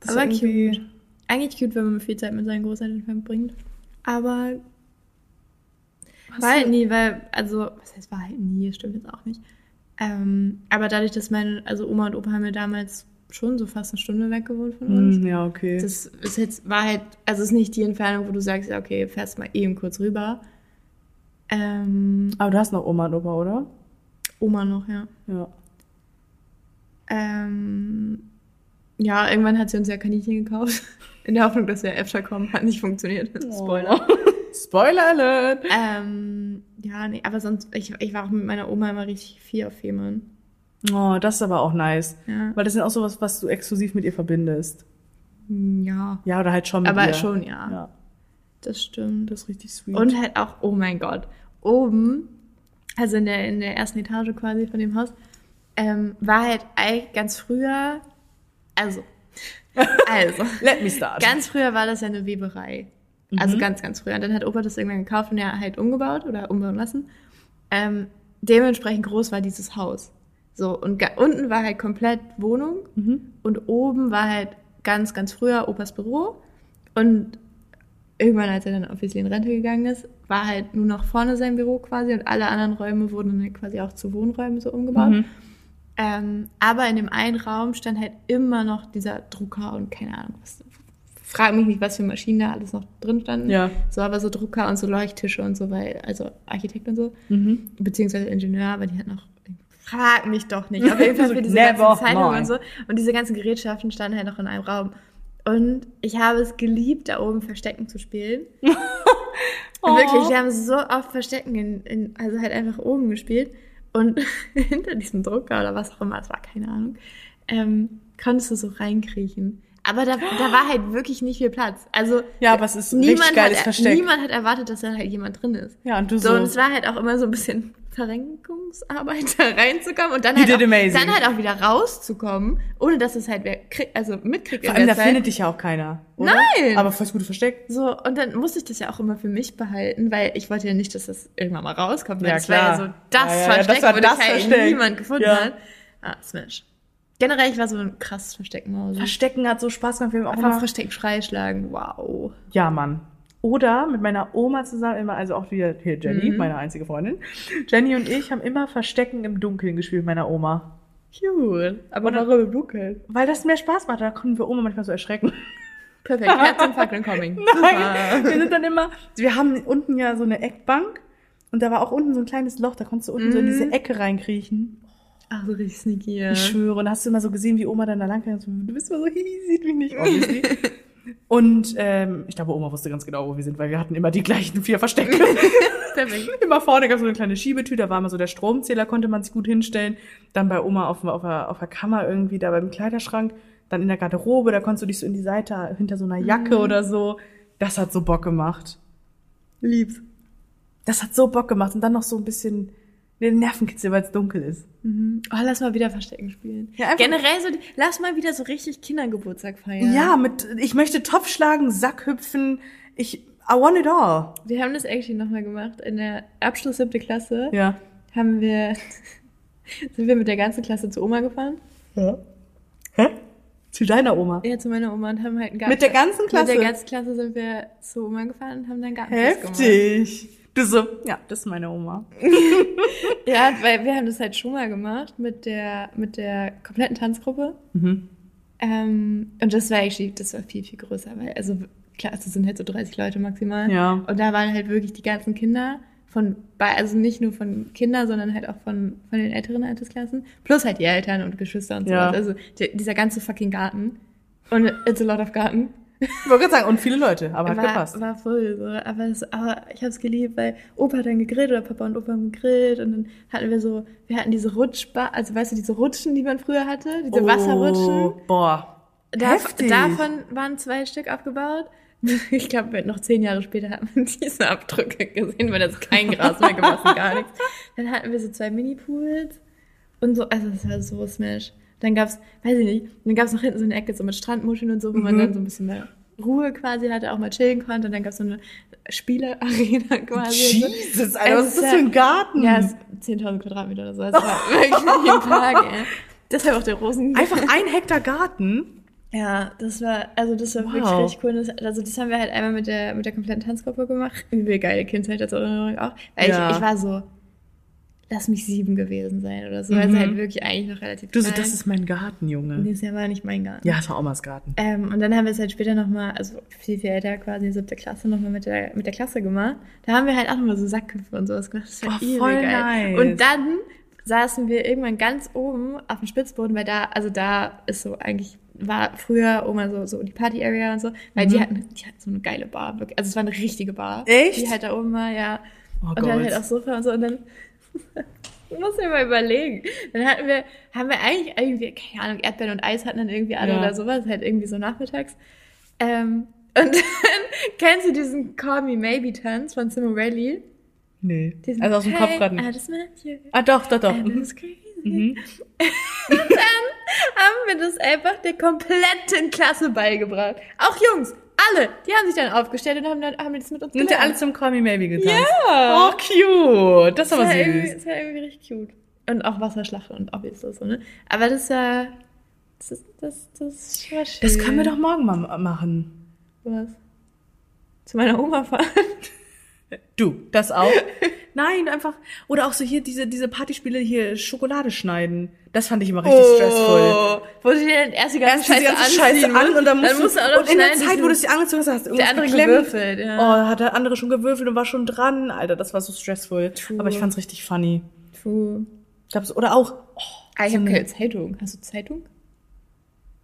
Das Aber ist irgendwie- cute. Eigentlich cute, wenn man viel Zeit mit seinen Großeltern verbringt. Aber Hast war halt nie, weil, also, was heißt war halt nie, stimmt jetzt auch nicht. Ähm, aber dadurch, dass meine, also Oma und Opa haben mir damals schon so fast eine Stunde weg gewohnt von uns. Hm, ja, okay. Das ist jetzt, war halt, also ist nicht die Entfernung, wo du sagst, ja, okay, fährst mal eben kurz rüber. Ähm, Aber du hast noch Oma und Opa, oder? Oma noch, ja. Ja. Ähm, ja, irgendwann hat sie uns ja Kaninchen gekauft. <laughs> In der Hoffnung, dass wir öfter kommen. Hat nicht funktioniert. Spoiler. Spoiler Alert! Ähm, ja, nee, aber sonst, ich, ich war auch mit meiner Oma immer richtig viel auf Fehmarn. Oh, das ist aber auch nice. Ja. Weil das ist ja auch sowas, was du exklusiv mit ihr verbindest. Ja, Ja, oder halt schon mit aber ihr. schon, ja, Ja, Das stimmt. das ist richtig sweet. Und halt auch, oh mein Gott, oben, also in der, in der ersten Etage quasi von dem Haus, ähm, war halt eigentlich ganz früher, also, <laughs> also, Let me start. ganz früher war das ja eine Weberei. Also ganz, ganz früher. Und dann hat Opa das irgendwann gekauft und ja halt umgebaut oder umbauen lassen. Ähm, dementsprechend groß war dieses Haus. So, und unten war halt komplett Wohnung und oben war halt ganz, ganz früher Opas Büro. Und irgendwann, als er dann obviously in Rente gegangen ist, war halt nur noch vorne sein Büro quasi und alle anderen Räume wurden dann quasi auch zu Wohnräumen so umgebaut. Mhm. Ähm, aber in dem einen Raum stand halt immer noch dieser Drucker und keine Ahnung was. Frag mich nicht, was für Maschinen da alles noch drin standen. Ja. So, aber so Drucker und so Leuchttische und so, weil, also Architekt und so, Mhm. beziehungsweise Ingenieur, aber die hat noch. Frag mich doch nicht. Auf jeden Fall für diese ganzen Zeitungen und so. Und diese ganzen Gerätschaften standen halt noch in einem Raum. Und ich habe es geliebt, da oben Verstecken zu spielen. <laughs> Oh. Wirklich, wir haben so oft Verstecken in, in, also halt einfach oben gespielt. Und <laughs> hinter diesem Drucker oder was auch immer, es war keine Ahnung, ähm, konntest du so reinkriechen. Aber da, da war halt wirklich nicht viel Platz. Also Ja, aber es ist niemand richtig geiles hat, Versteck. Niemand hat erwartet, dass da halt jemand drin ist. Ja, und du So, so. und es war halt auch immer so ein bisschen Verrenkungsarbeit <laughs> da reinzukommen und dann halt, auch, dann halt auch wieder rauszukommen, ohne dass es halt wer krieg, also mitkriegt. Vor allem, da Zeit. findet dich ja auch keiner. Oder? Nein! Aber voll gut versteckt. So, und dann musste ich das ja auch immer für mich behalten, weil ich wollte ja nicht, dass das irgendwann mal rauskommt. Weil Ja, das war ja klar. so das Ja, ja, ja, Versteck, das war wo das dich halt niemand gefunden Ja. hat. Ah, Smash. Generell, ich war so ein krasses Versteckmaus. Verstecken hat so Spaß gemacht. Wir haben auch Einfach immer Verstecken freischlagen, wow. Ja, Mann. Oder mit meiner Oma zusammen immer, also auch wieder hier Jenny, meine einzige Freundin. Jenny und ich haben immer Verstecken im Dunkeln gespielt, mit meiner Oma. Cute. Aber Und warum im Dunkeln? Weil das mehr Spaß macht, da konnten wir Oma manchmal so erschrecken. Perfekt, Herzinfarkt incoming. <laughs> Nein, wir sind dann immer, wir haben unten ja so eine Eckbank und da war auch unten so ein kleines Loch, da konntest du unten so in diese Ecke reinkriechen. Ach, so richtig sneaky, ja. Ich schwöre, und hast du immer so gesehen, wie Oma dann da lang kam. Du bist immer so, <laughs> hihi, sieht mich nicht, obviously. <laughs> Und ähm, ich glaube, Oma wusste ganz genau, wo wir sind, weil wir hatten immer die gleichen vier Verstecke. <laughs> Immer vorne gab es so eine kleine Schiebetür, da war immer so der Stromzähler, konnte man sich gut hinstellen. Dann bei Oma auf, auf, der, auf der Kammer irgendwie, da beim Kleiderschrank. Dann in der Garderobe, da konntest du dich so in die Seite hinter so einer Jacke oder so. Das hat so Bock gemacht. Lieb's. Das hat so Bock gemacht. Und dann noch so ein bisschen den Nervenkitzel, weil es dunkel ist. Mhm. Oh, lass mal wieder Verstecken spielen. Ja, Generell so, lass mal wieder so richtig Kindergeburtstag feiern. Ja, mit, ich möchte Topf schlagen, Sack hüpfen. Ich, I want it all. Wir haben das actually nochmal gemacht. In der Abschluss siebte Klasse Ja. haben wir, <laughs> sind wir mit der ganzen Klasse zu Oma gefahren. ja. Hä? Zu deiner Oma. Ja, zu meiner Oma und haben halt einen Garten. Mit der ganzen Klasse? Mit der ganzen Klasse sind wir zu Oma gefahren und haben dann Gartenfest gemacht. Heftig. Du so, ja, das ist meine Oma. <laughs> Ja, weil wir haben das halt schon mal gemacht mit der, mit der kompletten Tanzgruppe. Mhm. Ähm, und das war actually, das war viel, viel größer, weil, also, klar, es sind halt so 30 Leute maximal. Ja. Und da waren halt wirklich die ganzen Kinder von, bei, also nicht nur von Kindern, sondern halt auch von, von den älteren Altersklassen. Plus halt die Eltern und Geschwister und Ja. sowas. Also, die, dieser ganze fucking Garten. Und it's a lot of Garten. Ich wollte gerade sagen, und viele Leute, aber hat war, gepasst. war voll so. Aber, es, aber ich habe es geliebt, weil Opa hat dann gegrillt oder Papa und Opa haben gegrillt und dann hatten wir so, wir hatten diese Rutschbar, also weißt du, diese Rutschen, die man früher hatte, diese Wasserrutschen. Oh, Boah. Da, Heftig. davon waren zwei Stück aufgebaut. <laughs> Ich glaube, noch zehn Jahre später hat man <laughs> diese Abdrücke gesehen, weil das kein Gras mehr gewachsen, gar nichts. Dann hatten wir so zwei Mini-Pools und so, also das war so Smash. Dann gab's, weiß ich nicht, dann gab's noch hinten so eine Ecke so mit Strandmuscheln und so, wo man Mhm. dann so ein bisschen mehr Ruhe quasi hatte, auch mal chillen konnte. Und dann gab's so eine Spielearena <laughs> quasi. Jesus, Alter, was Es ist das für ein Garten? Ja, es 10.000 Quadratmeter oder so. Das war wirklich ein Park, ey. Deshalb auch der Rosen. Einfach ein Hektar Garten. Ja, das war, also das war Wow. wirklich richtig cool. Das, also das haben wir halt einmal mit der, mit der kompletten Tanzgruppe gemacht. Übel geile Kindheit als Erinnerung auch. Weil Ja. ich, ich war so, lass mich sieben gewesen sein oder so. Also Mhm. halt wirklich eigentlich noch relativ Du so, klein. das ist mein Garten, Junge. Nee, das war nicht mein Garten. Ja, es war Omas Garten. Ähm, und dann haben wir es halt später nochmal, also viel, viel älter quasi, siebte Klasse, nochmal mit der, mit der Klasse gemacht. Da haben wir halt auch nochmal so Sackhüpfe und sowas gemacht. Das war Oh, voll geil. nice. Und dann saßen wir irgendwann ganz oben auf dem Spitzboden, weil da, also da ist so eigentlich, war früher Oma so, so die Party-Area und so, weil die hatten, die hatten so eine geile Bar, wirklich. Also es war eine richtige Bar. Mhm. Echt? Die halt da oben war, ja. Oh und dann Gott. halt auch Sofa und so und dann, <laughs> ich muss mir mal überlegen. Dann hatten wir, haben wir eigentlich irgendwie, keine Ahnung, Erdbeeren und Eis hatten dann irgendwie alle Ja. oder sowas, halt irgendwie so nachmittags. Ähm, <laughs> und dann, kennst du diesen Call Me Maybe Tanz von Sim Rayleigh? Nee. Diesen, Also aus dem Kopf gerade nicht. you. Ah, doch, doch, doch. Mhm. was crazy. Mhm. <laughs> Haben wir das einfach der kompletten Klasse beigebracht. Auch Jungs, alle, die haben sich dann aufgestellt und haben dann haben das mit uns Sind ja alle zum Call Me Maybe getanzt? Ja. Oh, cute. Das ist Das aber irgendwie, süß. das war irgendwie richtig cute. Und auch Wasserschlacht und Obis so, ne? Aber das war, das, ist- das, das war schön. Das können wir doch morgen mal machen. Was? Zu meiner Oma fahren? <laughs> Du, das auch? <laughs> Nein, einfach. Oder auch so hier diese, diese Partyspiele hier Schokolade schneiden. Das fand ich immer richtig stressvoll. Wo du dir dann erst die ganze Erst Scheiße ganze Scheiße an und dann musst, musst du, auch noch und in der Zeit, wo du es dir angezogen hast, hast du Der andere geklemmt. gewürfelt, ja. Oh, hat der andere schon gewürfelt und war schon dran. Alter, das war so stressvoll. True. Aber ich fand's richtig funny. True. Ich glaub, so- oder auch, oh, Ah, ich so habe eine- keine Zeitung. Hast du Zeitung?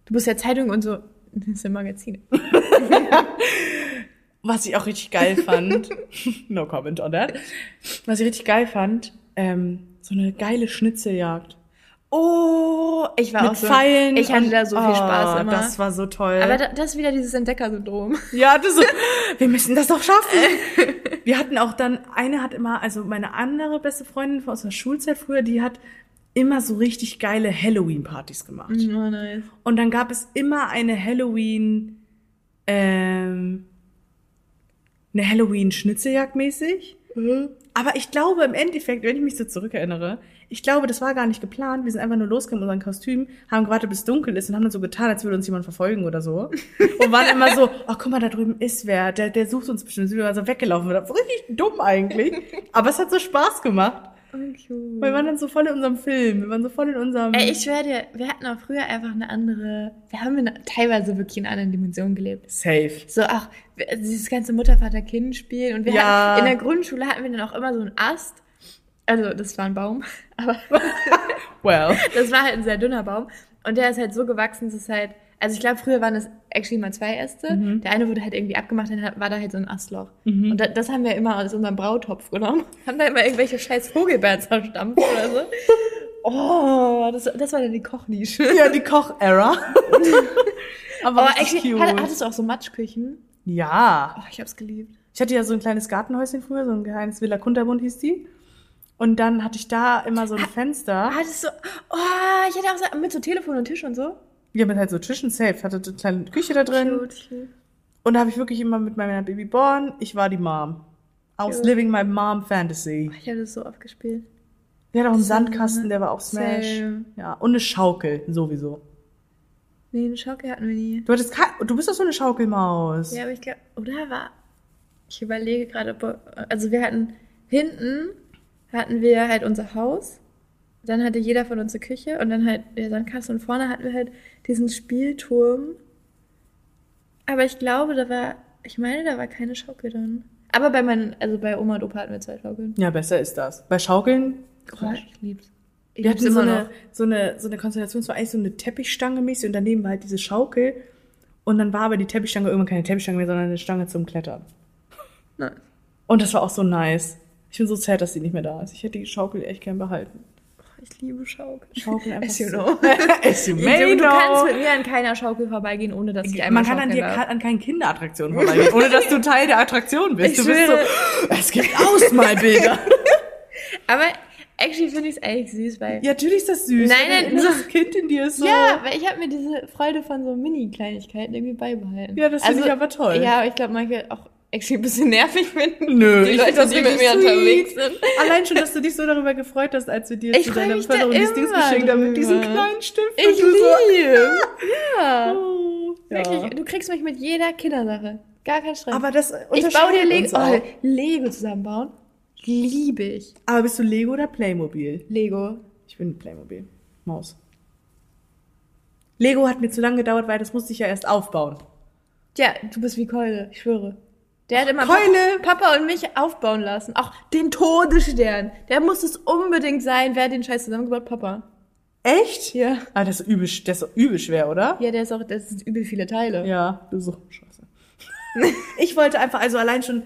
Du bist ja Zeitung und so. Das ist ja Magazine. <laughs> <laughs> was ich auch richtig geil fand, <laughs> no comment on that, was ich richtig geil fand, ähm, so eine geile Schnitzeljagd. Oh, ich war Mit auch so. Pfeilen. Ich hatte und- da so viel oh, Spaß immer. Das war so toll. Aber da, das ist wieder dieses Entdecker-Syndrom. ja, das so, <laughs> wir müssen das doch schaffen. Wir hatten auch dann, eine hat immer, also meine andere beste Freundin aus der Schulzeit früher, die hat immer so richtig geile Halloween-Partys gemacht. Oh, nice. Und dann gab es immer eine Halloween, ähm, eine Halloween-Schnitzeljagd mäßig. Aber ich glaube im Endeffekt, wenn ich mich so zurückerinnere, ich glaube, das war gar nicht geplant. Wir sind einfach nur losgegangen mit unseren Kostümen, haben gewartet, bis dunkel ist und haben dann so getan, als würde uns jemand verfolgen oder so. <laughs> Und waren immer so, oh, guck mal, da drüben ist wer, der, der sucht uns bestimmt. Sind wir mal so weggelaufen. Richtig dumm eigentlich. Aber es hat so Spaß gemacht. Oh, cute. Wir waren dann so voll in unserem Film. Wir waren so voll in unserem... Ey, ich schwöre dir, wir hatten auch früher einfach eine andere, wir haben in, teilweise wirklich in anderen Dimensionen gelebt. Safe. So auch wir- dieses ganze Mutter-Vater-Kind-Spiel. Und wir Ja. hatten, in der Grundschule hatten wir dann auch immer so einen Ast. Also, das war ein Baum, aber <laughs> Well. <laughs> das war halt ein sehr dünner Baum. Und der ist halt so gewachsen, dass es halt, also ich glaube, früher waren es actually mal zwei Äste. Mhm. Der eine wurde halt irgendwie abgemacht, dann war da halt so ein Astloch. Und da, das haben wir immer aus unserem Brautopf genommen. <laughs> Haben da immer irgendwelche scheiß Vogelbeeren zerstampft oder so. Oh, das, das war dann die Kochnische. <laughs> Ja, die Koch-Era. <laughs> Aber Oh, actually, cute. hat- hattest du auch so Matschküchen? ja. Oh, ich hab's geliebt. Ich hatte ja so ein kleines Gartenhäuschen früher, so ein kleines Villa Kunterbund hieß die. Und dann hatte ich da immer so ein Fenster. Hattest du, oh, ich hatte auch so, mit so Telefon und Tisch und so. Ja, mit halt so Tischen safe. Hatte eine kleine Küche da drin. Cute, cute. Und da habe ich wirklich immer mit meiner Baby born. Ich war die Mom. I was Cute. living my mom fantasy. Ich habe das so oft gespielt. Der hat auch einen. Sandkasten, der war auch Smash. Same. Ja, und eine Schaukel, sowieso. Nee, eine Schaukel hatten wir nie. Du hattest kein, du bist doch so eine Schaukelmaus. Ja, aber ich glaube, oder war, ich überlege gerade, ob, also wir hatten, hinten hatten wir halt unser Haus. Dann hatte jeder von uns eine Küche und dann halt der Sandkasten und vorne hatten wir halt diesen Spielturm. Aber ich glaube, da war, ich meine, da war keine Schaukel drin. Aber bei meinen, also bei Oma und Opa hatten wir zwei Schaukeln. Ja, besser ist das. Bei Schaukeln, Oh, ich lieb's. Ich wir hatten so immer eine, noch. so, eine, so eine Konstellation, es war eigentlich so eine Teppichstange mäßig und daneben war halt diese Schaukel. Und dann war aber die Teppichstange irgendwann keine Teppichstange mehr, sondern eine Stange zum Klettern. Nice. Und das war auch so nice. Ich bin so sad, dass die nicht mehr da ist. Ich hätte die Schaukel echt gern behalten. Ich liebe Schaukel. Schaukel einfach As you know. <laughs> As you Du, <laughs> may du know. kannst mit mir an keiner Schaukel vorbeigehen, ohne dass ich einmal Man kann an schaukeln dir darf. an keinen Kinderattraktionen vorbeigehen, ohne dass du Teil der Attraktion bist. Ich du bist so, <laughs> es gibt Ausmalbilder. Aber actually finde ich es eigentlich süß, weil... ja, natürlich ist das süß. Nein, Dein nein, inneres Kind in dir ist so. Ja, weil ich habe mir diese Freude von so Mini-Kleinigkeiten irgendwie beibehalten. Also, Ja, das finde ich aber toll. Ja, aber ich glaube, manche auch actually ein bisschen nervig finden. Nö, die ich Leute, die mit mir sweet. unterwegs sind. Allein schon, dass du dich so darüber gefreut hast, als wir dir Ich zu deiner Förderung dieses Dings geschenkt haben mit diesem kleinen Stift. Ich du so, liebe. Ja. oh, Wirklich, ja. du kriegst mich mit jeder Kindersache. Gar kein Stress. Aber das ich baue dir Lego, oh, Lego zusammenbauen. Liebe ich. Aber bist du Lego oder Playmobil? Lego. Ich bin Playmobil. Maus. Lego hat mir zu lange gedauert, weil das musste ich ja erst aufbauen. Ja, du bist wie Keule, ich schwöre. Der hat immer Keule! Papa, und mich aufbauen lassen. Auch den Todesstern. Der muss es unbedingt sein. Wer hat den Scheiß zusammengebaut? Papa. Echt? Ja. Ah, das ist übel, das ist übel schwer, oder? Ja, der ist auch, das sind übel viele Teile. Ja, du so, scheiße. <laughs> ich wollte einfach, also allein schon,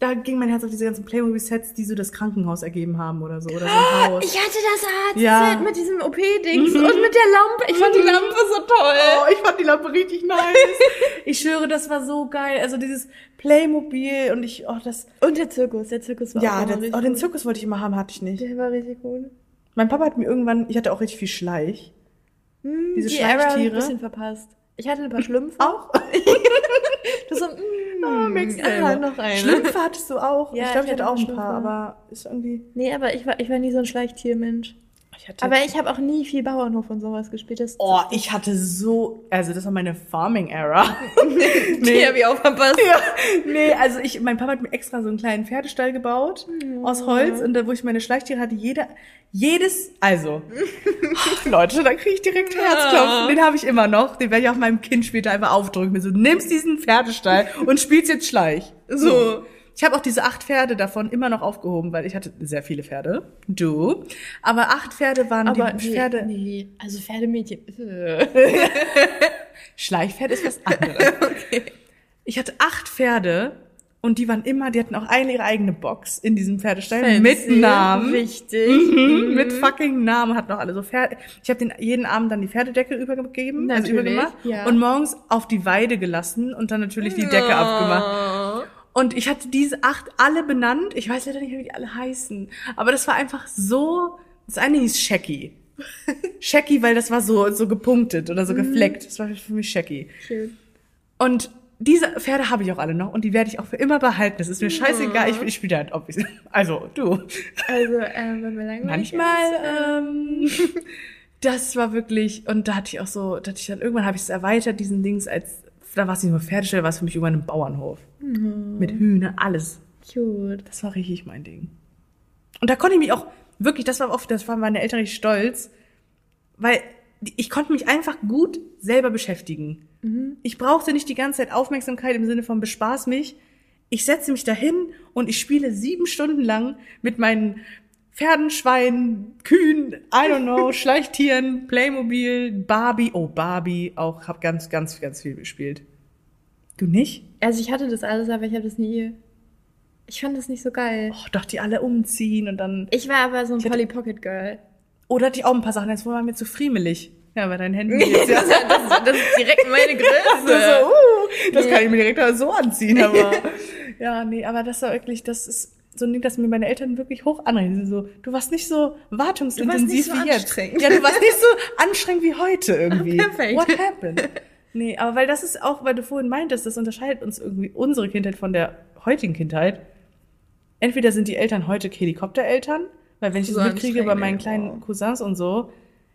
da ging mein Herz auf diese ganzen Playmobil-Sets, die so das Krankenhaus ergeben haben oder so, oder so ein Haus. Ich hatte das Arzt Ja. Mhm. mit diesem OP-Dings und mit der Lampe. Ich fand die Lampe so toll. Oh, ich fand die Lampe richtig nice. <laughs> ich schwöre, das war so geil. Also dieses Playmobil und ich, oh, das, Und der Zirkus. Der Zirkus war auch ja, immer der, oh, den. Zirkus wollte ich immer haben, hatte ich nicht. Der war richtig cool. Mein Papa hat mir irgendwann, ich hatte auch richtig viel Schleich. Hm, Diese die Era hab ich Schleichtiere. ein bisschen verpasst. Ich hatte ein paar Schlümpfe. Auch? <laughs> Das so, mm, Ah, Max ah, noch eine. Schlümpfe hattest du auch? Ja, ich glaube, ich ich hatte auch ein Schlümpfe. paar, aber ist irgendwie. Nee, aber ich war, ich war nie so ein Schleichtiermensch. Ich hatte, Aber ich habe auch nie viel Bauernhof und sowas gespielt. Das oh, ich hatte so, also das war meine Farming-Era. <laughs> nee, hab ich auch verpasst. Ja, nee, also ich, mein Papa hat mir extra so einen kleinen Pferdestall gebaut aus Holz und da, wo ich meine Schleichtiere hatte, jeder, jedes, also, <laughs> Leute, da kriege ich direkt Herzklopfen. Den habe ich immer noch. Den werde ich auch meinem Kind später einfach aufdrücken. Mir so, nimmst diesen Pferdestall und spielst jetzt Schleich. So. Ich habe auch diese acht Pferde davon immer noch aufgehoben, weil ich hatte sehr viele Pferde. Du. Aber acht Pferde waren Aber die nee, Pferde. Nee, also Pferdemädchen. <laughs> Schleichpferd ist was anderes. <laughs> Ich hatte acht Pferde und die waren immer, die hatten auch eine ihre eigene Box in diesem Pferdestall mit Namen. Wichtig. Mhm, mit fucking Namen hatten auch alle so Pferde. Ich habe den jeden Abend dann die Pferdedeckel übergegeben, also Natürlich, übergemacht ja. und morgens auf die Weide gelassen und dann natürlich die Decke abgemacht. Und ich hatte diese acht alle benannt. Ich weiß leider nicht, wie die alle heißen. Aber das war einfach so. Das eine hieß Shacky. <laughs> Shacky, weil das war so, so gepunktet oder so gefleckt. Das war für mich Shacky. Schön. Und diese Pferde habe ich auch alle noch und die werde ich auch für immer behalten. Das ist mir scheißegal. Ich, ich spiele halt, ob ich, also du. Also, ähm, wenn wir langweilig Manchmal, ähm, <laughs> das war wirklich, und da hatte ich auch so, da hatte ich dann irgendwann habe ich es erweitert, diesen Dings, als, da war es nicht nur Pferdestelle, war es für mich irgendwann ein Bauernhof. Mit Hühner, alles. Cute. Das war richtig mein Ding. Und da konnte ich mich auch, wirklich, das war oft, das waren meine Eltern richtig stolz, weil ich konnte mich einfach gut selber beschäftigen. Ich brauchte nicht die ganze Zeit Aufmerksamkeit im Sinne von bespaß mich. Ich setze mich dahin und ich spiele sieben Stunden lang mit meinen Pferden, Schweinen, Kühen, I don't know, <laughs> Schleichtieren, Playmobil, Barbie. Oh, Barbie, auch hab ganz, ganz, ganz viel gespielt. Du nicht? Also ich hatte das alles, aber ich habe das nie. Ich fand das nicht so geil. Oh, doch, die alle umziehen und dann. Ich war aber so ein Polly Pocket Girl. Oder die auch ein paar Sachen, jetzt war mir zu friemelig. Ja, bei deinen Händen <laughs> jetzt, ja. das, ist, das ist direkt meine <laughs> Das, Größe. so, uh, das Nee. kann ich mir direkt so anziehen, aber. ja, nee, aber das war wirklich, das ist so ein Ding, das mir meine Eltern wirklich hoch anreden. So, du warst nicht so wartungsintensiv Du warst nicht so wie jetzt. anstrengend. Ja, du warst nicht so anstrengend wie heute irgendwie. Perfekt. What happened? Nee, aber weil das ist auch, weil du vorhin meintest, das unterscheidet uns irgendwie unsere Kindheit von der heutigen Kindheit. Entweder sind die Eltern heute Helikoptereltern, weil wenn ich das So mitkriege bei meinen kleinen Cousins und so,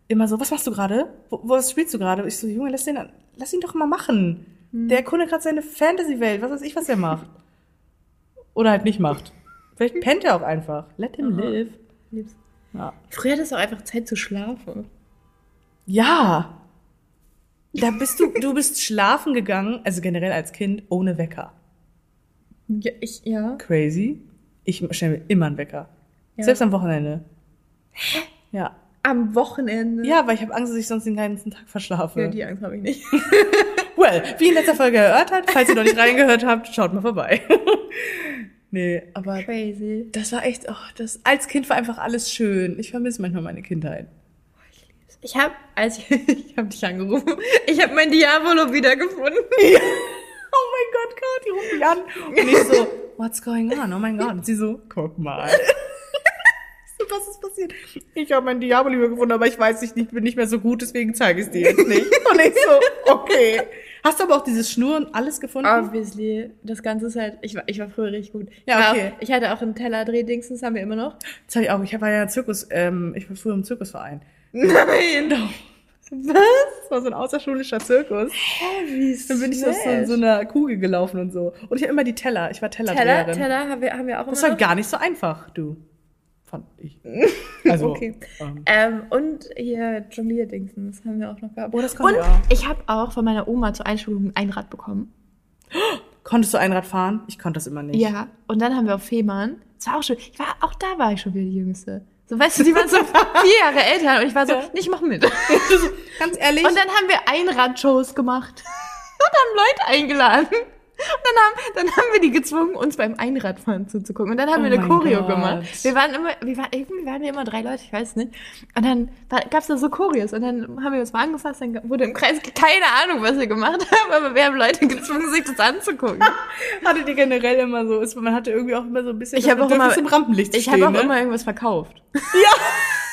immer so, was machst du gerade? Wo, was spielst du gerade? Ich so, Junge, lass den, lass ihn doch mal machen. Der erkundet gerade seine Fantasy-Welt, was weiß ich, was er macht. Oder halt nicht macht. Vielleicht pennt er auch einfach. Let him Aha. live. Lieb's. Ja. Früher hattest du auch einfach Zeit zu schlafen. ja. Da bist du, du bist schlafen gegangen, also generell als Kind, ohne Wecker. Ja, ich, ja. Crazy. Ich stelle mir immer einen Wecker. Ja. Selbst am Wochenende. Ja. Am Wochenende. Ja, weil ich habe Angst, dass ich sonst den ganzen Tag verschlafe. Ja, die Angst habe ich nicht. <laughs> Well, wie in letzter Folge gehört hat, falls ihr noch nicht <laughs> reingehört habt, schaut mal vorbei. <laughs> nee, aber Crazy. das war echt, oh, das, als Kind war einfach alles schön. Ich vermisse manchmal meine Kindheit. Ich habe, als ich, <laughs> ich habe dich angerufen, ich habe mein Diavolo wiedergefunden. <laughs> Oh mein Gott, die ruft mich an. Und ich so, what's going on? Oh mein Gott. Und sie so, guck mal. <laughs> So, was ist passiert? Ich habe mein Diablo lieber gefunden, aber ich weiß nicht, ich bin nicht mehr so gut, deswegen zeige ich es dir jetzt nicht. Und ich so, okay. Hast du aber auch dieses Schnur und alles gefunden? Obviously. Das Ganze ist halt, ich war, ich war früher richtig gut. Ja, Ich war okay. Auch, ich hatte auch einen Teller-Dreh-Dings, das haben wir immer noch. Das hab ich auch. Ich war ja Zirkus, ähm, ich war früher im Zirkusverein. Nein. Was? Das war so ein außerschulischer Zirkus. Hä, wie Dann bin ich so, so, so einer Kugel gelaufen und so. Und ich habe immer die Teller. Ich war Teller, Tellerdreherin. Teller haben wir, haben wir auch Das immer war noch. gar nicht so einfach, du. Fand ich. <laughs> Also, Okay. ähm, Ähm, und hier Jonglier-Dingsen, das haben wir auch noch gehabt. Oh, das und ich auch. ich habe auch von meiner Oma zur Einschulung ein Rad bekommen. <gasps> konntest du Einrad fahren? Ich konnte das immer nicht. Ja. Und dann haben wir auf Fehmarn, das war auch schon, ich war, auch da war ich schon wieder die Jüngste. So, weißt du, die waren so <laughs> vier Jahre älter und ich war so, Ja. nicht mach mit. <laughs> Ganz ehrlich. Und dann haben wir Einradshows gemacht und haben Leute eingeladen. Und dann haben, dann haben wir die gezwungen, uns beim Einradfahren zuzugucken. Und dann haben Oh wir eine Choreo Gott. gemacht. Wir waren immer, wir waren, irgendwie waren wir immer drei Leute, ich weiß nicht. Und dann war, gab's da so Choreos. Und dann haben wir uns mal angefasst, dann wurde im Kreis, keine Ahnung, was wir gemacht <laughs> haben, aber wir haben Leute gezwungen, sich das anzugucken. <laughs> hattet ihr generell immer so, ist, man hatte irgendwie auch immer so ein bisschen Ich habe auch immer, im Rampenlicht zu ich habe auch ne? immer irgendwas verkauft. Ich <laughs>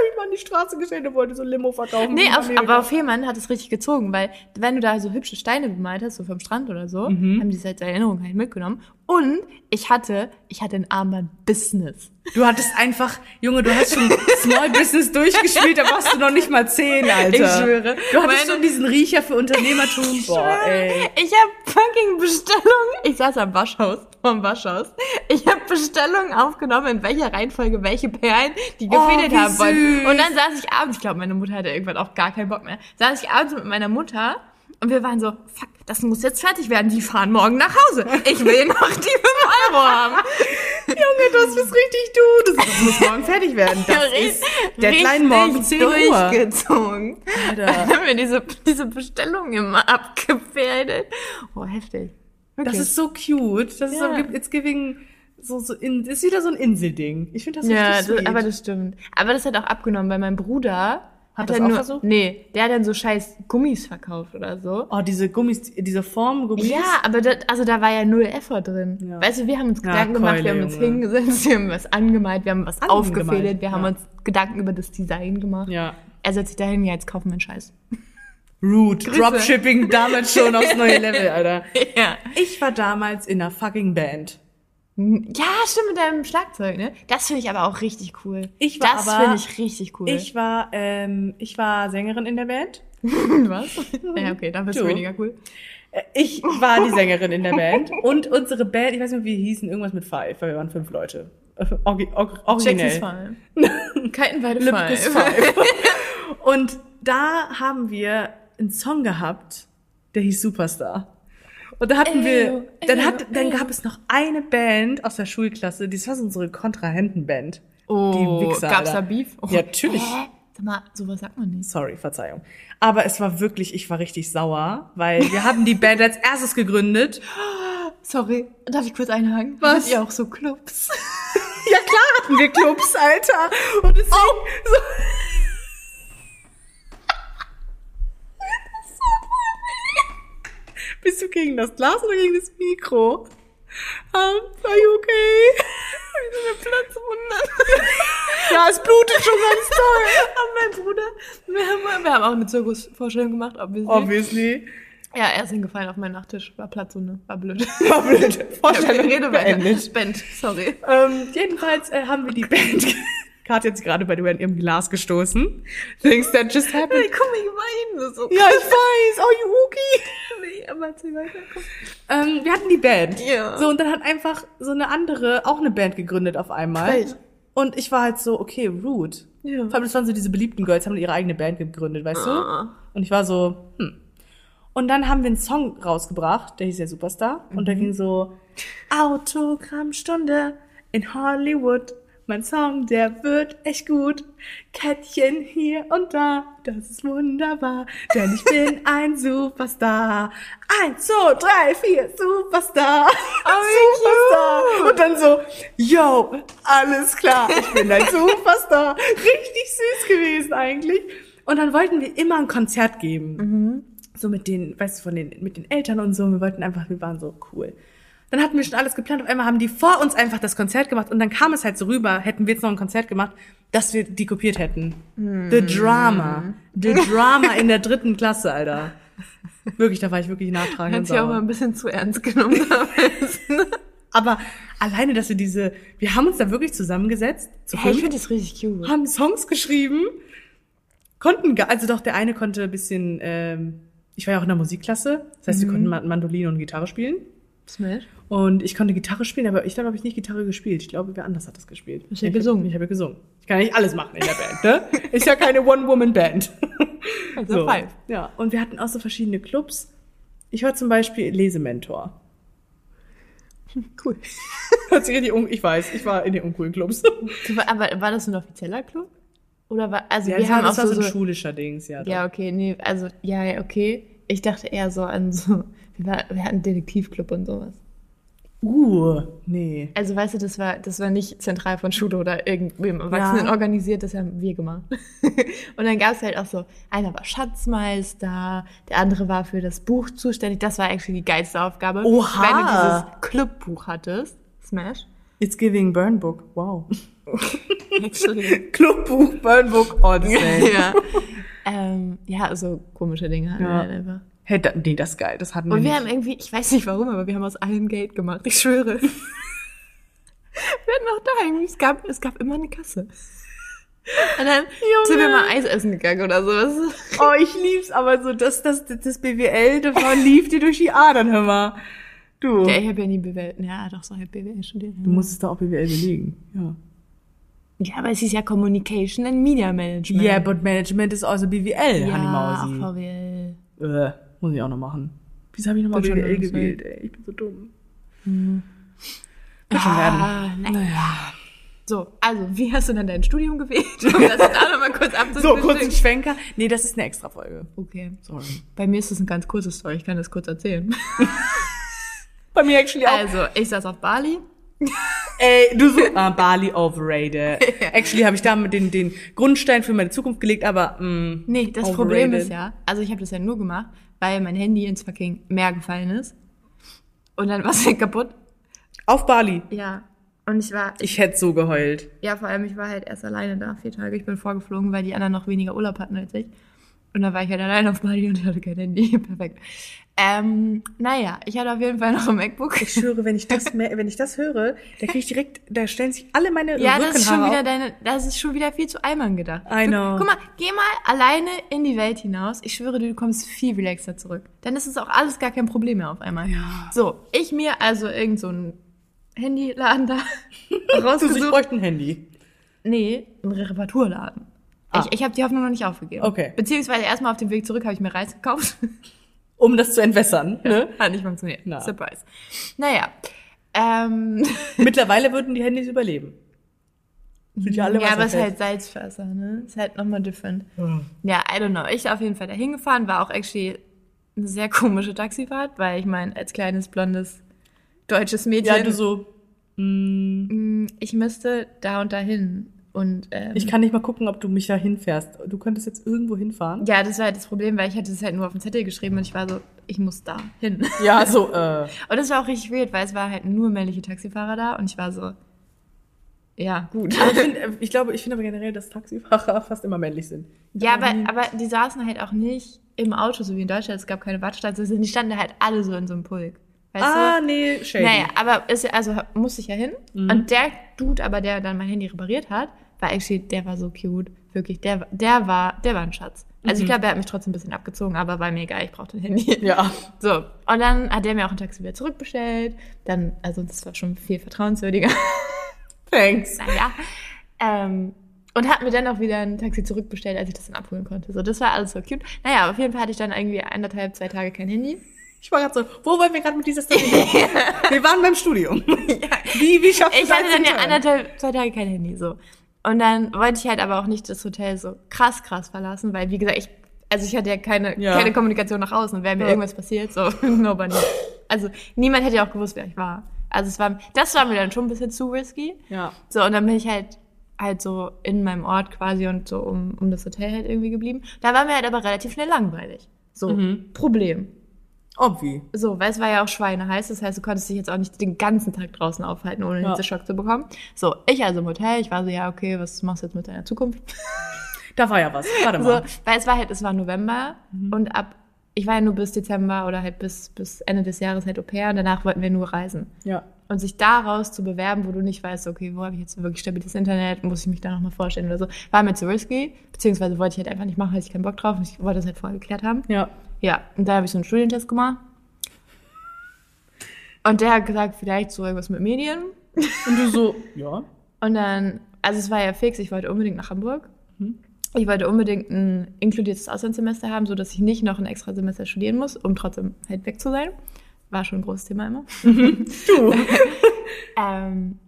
habe mich mal an die Straße gestellt und wollte so Limo verkaufen. Nee, auf, aber auf Fehmarn hat es richtig gezogen, weil wenn du da so hübsche Steine bemalt hast, so vom Strand oder so, Mhm. haben die es als Erinnerung halt mitgenommen. Und ich hatte, ich hatte ein Armband-Business. Du hattest einfach, Junge, du hast schon Small Business durchgespielt, da warst du noch nicht mal zehn, Alter. Ich schwöre. Du hattest schon diesen Riecher für Unternehmertum. Boah, ey. Ich habe fucking Bestellungen. Ich saß am Waschhaus, vorm Waschhaus. Ich habe Bestellungen aufgenommen, in welcher Reihenfolge welche Perlen die Oh, gefädelt wie haben wollen. Und dann saß ich abends, ich glaube, meine Mutter hatte irgendwann auch gar keinen Bock mehr, saß ich abends mit meiner Mutter und wir waren so, fuck, das muss jetzt fertig werden. Die fahren morgen nach Hause. Ich will noch die 5 Euro haben. <laughs> Junge, das bist richtig du. Das, das muss morgen fertig werden. Das ist Deadline morgen 10 Uhr. durchgezogen. Alter. Dann haben wir diese, diese Bestellung immer abgefädelt. Oh, heftig. Das Okay. ist so cute. Das ist Ja. so, it's giving, so, so in, ist wieder so ein Inselding. Ich finde das Ja, richtig das, sweet. aber das stimmt. Aber das hat auch abgenommen, weil mein Bruder, Hat, er das auch nur, versucht? Nee, der hat dann so scheiß Gummis verkauft oder so. Oh, diese Gummis, diese Formgummis. Ja, aber das, also da war ja null Effort drin. Ja. Weißt du, wir haben uns Ja, Gedanken gemacht, wir haben uns Junge. hingesetzt, <laughs> wir haben was angemalt, wir haben was Angemalt, aufgefädelt, wir haben ja. uns Gedanken über das Design gemacht. Ja. Er setzt sich dahin, ja, jetzt kaufen wir einen Scheiß. <laughs> Rude. Dropshipping damals schon aufs neue Level, Alter. <laughs> ja. Ich war damals in einer fucking Band. Ja, stimmt mit deinem Schlagzeug, ne? Das finde ich aber auch richtig cool. Ich war das finde ich richtig cool. Ich war, ähm, ich war Sängerin in der Band. <laughs> was? ja, okay, dann bist du weniger cool. Äh, Ich war die Sängerin in der Band. Und unsere Band, ich weiß nicht, wie wir hießen, irgendwas mit Five, weil wir waren fünf Leute. Äh, Orgi or originell. Five. <laughs> Kaltenweide Five. Five. <laughs> Und da haben wir einen Song gehabt, der hieß Superstar. Und da hatten wir, dann hat, dann gab es noch eine Band aus der Schulklasse, das war so unsere Kontrahentenband. Oh, Die Wichser, gab's da. Beef? Oh, Ja, natürlich. Hä? Sag mal, sowas sagt man nicht. Sorry, Verzeihung. Aber es war wirklich, ich war richtig sauer, weil wir haben die Band als erstes gegründet. Sorry, darf ich kurz einhaken? Was? Habt ihr auch so Clubs? <laughs> Ja klar hatten wir Clubs, Alter. Und deswegen so. Bist du gegen das Glas oder gegen das Mikro? Um, are you okay? Eine Platzwunde. <laughs> Ja, es blutet schon ganz toll. Aber <laughs> mein Bruder, wir haben, wir haben auch eine Zirkusvorstellung gemacht, obviously. Obviously. Ja, er ist hingefallen auf meinen Nachttisch. War Platzwunde. War blöd. <laughs> War blöd. Vorstellung rede weiter. beendet. Band, sorry. Ähm, jedenfalls äh, haben wir die Band. Katja hat sich gerade bei dir in ihrem Glas gestoßen. Things that just happened. Hey, guck mal, ich weine so. Ja, ich weiß. Oh, you okay? Nee, aber erzähl weiter. Ähm, wir hatten die Band. Ja. So, und dann hat einfach so eine andere auch eine Band gegründet auf einmal. Frech. Und ich war halt so, okay, rude. Ja. Vor allem, das waren so diese beliebten Girls, haben ihre eigene Band gegründet, weißt Ah. du? Und ich war so, hm. Und dann haben wir einen Song rausgebracht, der hieß ja Superstar. Und Mhm. da ging so, Autogrammstunde in Hollywood. Mein Song, der wird echt gut. Kettchen hier und da, das ist wunderbar, denn ich bin <laughs> ein Superstar. Eins, zwei, drei, vier, Superstar. <laughs> Superstar. Und dann so, yo, alles klar, ich bin ein <laughs> Superstar. Richtig süß gewesen eigentlich. Und dann wollten wir immer ein Konzert geben. So mit den, weißt du, von den, mit den Eltern und so. Wir wollten einfach, wir waren so cool. Dann hatten wir schon alles geplant. Auf einmal haben die vor uns einfach das Konzert gemacht und dann kam es halt so rüber, hätten wir jetzt noch ein Konzert gemacht, dass wir die kopiert hätten. The Drama. The Drama in der dritten Klasse, Alter. Wirklich, da war ich wirklich nachtragend Hat sich auch mal ein bisschen zu ernst genommen. <laughs> Aber alleine, dass wir diese, wir haben uns da wirklich zusammengesetzt, zu hey, ich finde das richtig cute. haben Songs geschrieben, konnten, also doch, der eine konnte ein bisschen, ähm, ich war ja auch in der Musikklasse, das heißt, wir konnten Ma- Mandoline und Gitarre spielen. Smash. Und ich konnte Gitarre spielen, aber ich glaube, habe ich nicht Gitarre gespielt. Ich glaube, wer anders hat das gespielt. Ich gesungen. Hab, ich habe gesungen. Ich kann ja nicht alles machen in der Band, ne? <laughs> Ist ja keine One-Woman-Band. Also five. Ja, und wir hatten auch so verschiedene Clubs. Ich war zum Beispiel Lesementor. Cool. <laughs> Hört sich richtig un ich weiß, ich war in den uncoolen Clubs. <laughs> Aber war das ein offizieller Club? Oder war, also Ja, wir das haben auch so, so ein so schulischer Dings, ja. doch. ja, okay, nee, also, ja, okay. Ich dachte eher so an so, wir, war, wir hatten einen Detektivclub und sowas. Uh, nee. Also, weißt du, das war, das war nicht zentral von Schule oder irgendwem Erwachsenen Ja. organisiert, das haben wir gemacht. <laughs> und dann gab es halt auch so, einer war Schatzmeister, der andere war für das Buch zuständig. Das war actually die geilste Aufgabe. Oha. Wenn du dieses Clubbuch hattest, Smash. It's giving Burn Book. Wow. <laughs> Actually. Clubbuch, Burn Book, all the same. ja. ähm, ja, so komische Dinge hatten Ja. wir halt einfach. Hey, da, nee, das ist geil. Das hatten wir Und wir nicht. haben irgendwie, ich weiß nicht warum, aber wir haben aus allem Geld gemacht, ich schwöre. <laughs> wir hatten auch da irgendwie, es gab, es gab immer eine Kasse. Und dann sind wir mal Eis essen gegangen oder sowas. Oh, ich lieb's, aber so das, das, das BWL, davon lief dir durch die Adern, hör mal. Du. Ja, ich habe ja nie BWL, ja doch, so halt BWL studiert. Du musstest da auch BWL belegen. Ja. Ja, aber es ist ja Communication and Media Management. Yeah, but Management is also BWL, ja, auch Honey VWL. Mausi. Äh, muss ich auch noch machen. Wieso habe ich nochmal BWL gewählt, ey? Ich bin so dumm. Wird schon werden. Ah, naja. So, also, wie hast du dann dein Studium gewählt? Um das da nochmal kurz <laughs> So, kurz ein Schwenker. Nee, das ist eine extra Folge. Okay. Sorry. Bei mir ist das ein ganz kurzes Story, ich kann das kurz erzählen. <laughs> Bei mir actually auch. Also, ich saß auf Bali. <laughs> Ey, du so, ah, Bali overrated. Actually habe ich da mit den, den Grundstein für meine Zukunft gelegt, aber mm, Nee, das overrated. Problem ist ja, also ich habe das ja nur gemacht, weil mein Handy ins fucking Meer gefallen ist. Und dann war es halt kaputt. Auf Bali. Ja. Und ich war, Ich hätte so geheult. ja, vor allem, ich war halt erst alleine da, vier Tage. Ich bin vorgeflogen, weil die anderen noch weniger Urlaub hatten als ich. Und dann war ich halt alleine auf Bali und hatte kein Handy. <laughs> Perfekt. Ähm, naja, ich hatte auf jeden Fall noch ein MacBook. Ich schwöre, wenn ich das, <laughs> mehr, wenn ich das höre, da kriege ich direkt, da stellen sich alle meine Ja, das ist schon Rückenhaare wieder auf. deine, das ist schon wieder viel zu Eimern gedacht. I know. Du, guck mal, geh mal alleine in die Welt hinaus. Ich schwöre du kommst viel relaxter zurück. Dann ist es auch alles gar kein Problem mehr auf einmal. Ja. So, ich mir also irgend so ein Handyladen da <laughs> Du, ich rausgesucht. bräuchte ein Handy. nee, ein Reparaturladen. Ah. Ich, ich habe die Hoffnung noch nicht aufgegeben. Okay. Beziehungsweise erstmal auf dem Weg zurück habe ich mir Reis gekauft. <laughs> Um das zu entwässern. Ne? Hat nicht funktioniert. Na. Surprise. Naja. Ähm, <laughs> Mittlerweile würden die Handys überleben. Sind ja alle ja, aber es ist halt Salzwasser, ne? Ist halt nochmal different. Ja. Ja, I don't know. Ich auf jeden Fall dahin gefahren, war auch actually eine sehr komische Taxifahrt, weil ich meine, als kleines, blondes, deutsches Mädchen, Ja, du so, Mm, ich müsste da und dahin. Und ähm, ich kann nicht mal gucken, ob du mich da hinfährst. Du könntest jetzt irgendwo hinfahren. ja, das war halt das Problem, weil ich hatte es halt nur auf dem Zettel geschrieben und ich war so, ich muss da hin. Ja, so, <laughs> äh, Und das war auch richtig weird, weil es war halt nur männliche Taxifahrer da und ich war so, ja, gut. ich, <laughs> find, äh, ich glaube, ich finde aber generell, dass Taxifahrer <laughs> fast immer männlich sind. Ja, aber, aber die saßen halt auch nicht im Auto, so wie in Deutschland. Es gab keine Wartestation. Die standen halt alle so in so einem Pulk. Weißt ah, du? nee, shady. Naja, aber ist, also musste ich ja hin. Mhm. Und der Dude, aber der dann mein Handy repariert hat, war actually, der war so cute. Wirklich, der, der war, der war ein Schatz. Also ich glaube, er hat mich trotzdem ein bisschen abgezogen, aber war mir egal, ich brauchte ein Handy. Mhm. Ja. <laughs> So. Und dann hat der mir auch ein Taxi wieder zurückbestellt. Dann, also das war schon viel vertrauenswürdiger. <laughs> Thanks. naja. Ähm, und hat mir dann auch wieder ein Taxi zurückbestellt, als ich das dann abholen konnte. So, das war alles so cute. Naja, auf jeden Fall hatte ich dann irgendwie anderthalb, zwei Tage kein Handy. Ich war gerade so, wo wollen wir gerade mit dieser Story hin? <laughs> Wir waren beim Studium. Wie, wie schaffst du Ich hatte dann ja anderthalb, zwei Tage kein Handy, so. Und dann wollte ich halt aber auch nicht das Hotel so krass, krass verlassen, weil, wie gesagt, ich, also ich hatte ja keine, Ja. keine Kommunikation nach außen. Wäre mir Ja. irgendwas passiert, so, <laughs> nobody. Also, niemand hätte ja auch gewusst, wer ich war. Also, es war, das war mir dann schon ein bisschen zu risky. Ja. So, und dann bin ich halt, halt so in meinem Ort quasi und so um, um das Hotel halt irgendwie geblieben. Da war mir halt aber relativ schnell langweilig. So, Mhm. Problem. Obvi. So, weil es war ja auch schweineheiß, das heißt, du konntest dich jetzt auch nicht den ganzen Tag draußen aufhalten, ohne Ja. Hitzeschock zu bekommen. So, ich also im Hotel, ich war so, ja, okay, was machst du jetzt mit deiner Zukunft? <laughs> Da war ja was. Warte So, mal. weil es war halt, es war November und ab, ich war ja nur bis Dezember oder halt bis, bis Ende des Jahres halt Au pair und danach wollten wir nur reisen. Ja. Und sich daraus zu bewerben, wo du nicht weißt, okay, wo habe ich jetzt wirklich stabiles Internet, muss ich mich da nochmal vorstellen oder so, war mir zu risky, beziehungsweise wollte ich halt einfach nicht machen, hatte ich keinen Bock drauf und ich wollte das halt vorher geklärt haben. Ja. Ja, und da habe ich so einen Studientest gemacht. Und der hat gesagt, vielleicht so irgendwas mit Medien. Und du so, <laughs> ja. Und dann, also es war ja fix, ich wollte unbedingt nach Hamburg. Mhm. Ich wollte unbedingt ein inkludiertes Auslandssemester haben, so dass ich nicht noch ein extra Semester studieren muss, um trotzdem halt weg zu sein. War schon ein großes Thema immer. <laughs> Du. <laughs> Ähm,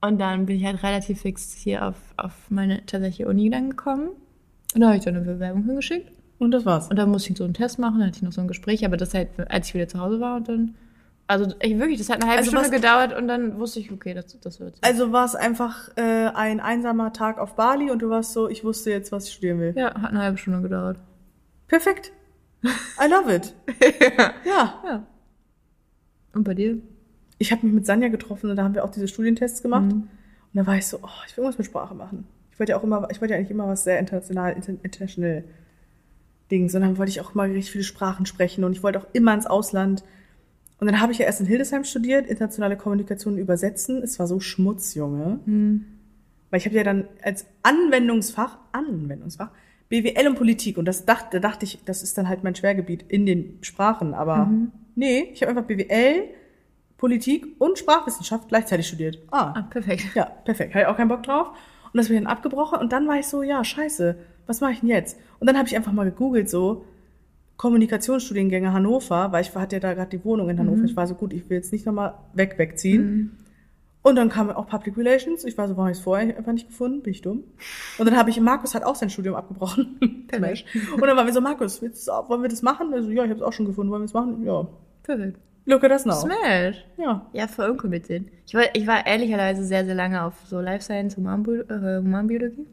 und dann bin ich halt relativ fix hier auf, auf meine tatsächliche Uni dann gekommen. Und da habe ich dann eine Bewerbung hingeschickt. Und das war's. Und dann musste ich so einen Test machen, dann hatte ich noch so ein Gespräch, aber das halt, als ich wieder zu Hause war und dann, also ich wirklich, das hat eine halbe Also Stunde gedauert und dann wusste ich, okay, das, das wird Also war es einfach äh, ein einsamer Tag auf Bali und du warst so, ich wusste jetzt, was ich studieren will. Ja, hat eine halbe Stunde gedauert. Perfekt. I love it. <laughs> ja. Ja. Und bei dir? Ich habe mich mit Sanja getroffen und da haben wir auch diese Studientests gemacht. Mhm. Und da war ich so, oh, ich will irgendwas mit Sprache machen. Ich wollte ja auch immer, ich wollte ja eigentlich immer was sehr international, inter, international Dings. Und dann wollte ich auch immer richtig viele Sprachen sprechen und ich wollte auch immer ins Ausland. Und dann habe ich ja erst in Hildesheim studiert, internationale Kommunikation übersetzen. Es war so Schmutz, Junge. Mhm. Weil ich habe ja dann als Anwendungsfach, Anwendungsfach, BWL und Politik. Und das dachte, da dachte ich, das ist dann halt mein Schwergebiet in den Sprachen. Aber Mhm. nee, ich habe einfach BWL, Politik und Sprachwissenschaft gleichzeitig studiert. Ah, Ah, perfekt. ja, perfekt. Hatte ich auch keinen Bock drauf. Und das habe ich dann abgebrochen. Und dann war ich so, ja, scheiße, was mache ich denn jetzt? Und dann habe ich einfach mal gegoogelt, so Kommunikationsstudiengänge Hannover, weil ich hatte ja da gerade die Wohnung in Hannover. Ich war so, gut, ich will jetzt nicht nochmal weg, wegziehen. Und dann kam auch Public Relations. Ich war so, warum habe ich es vorher einfach nicht gefunden? Bin ich dumm? Und dann habe ich, Markus hat auch sein Studium abgebrochen. <laughs> Smash. Und dann waren wir so, Markus, willst du, wollen wir das machen? Also, ja, ich habe es auch schon gefunden. Wollen wir es machen? Ja. Perfekt. Look at us now. Smash. Ja. Ja, voll unkompliziert. Ich war, ich war ehrlicherweise sehr, sehr lange auf so Life Science, äh, Humanbiologie.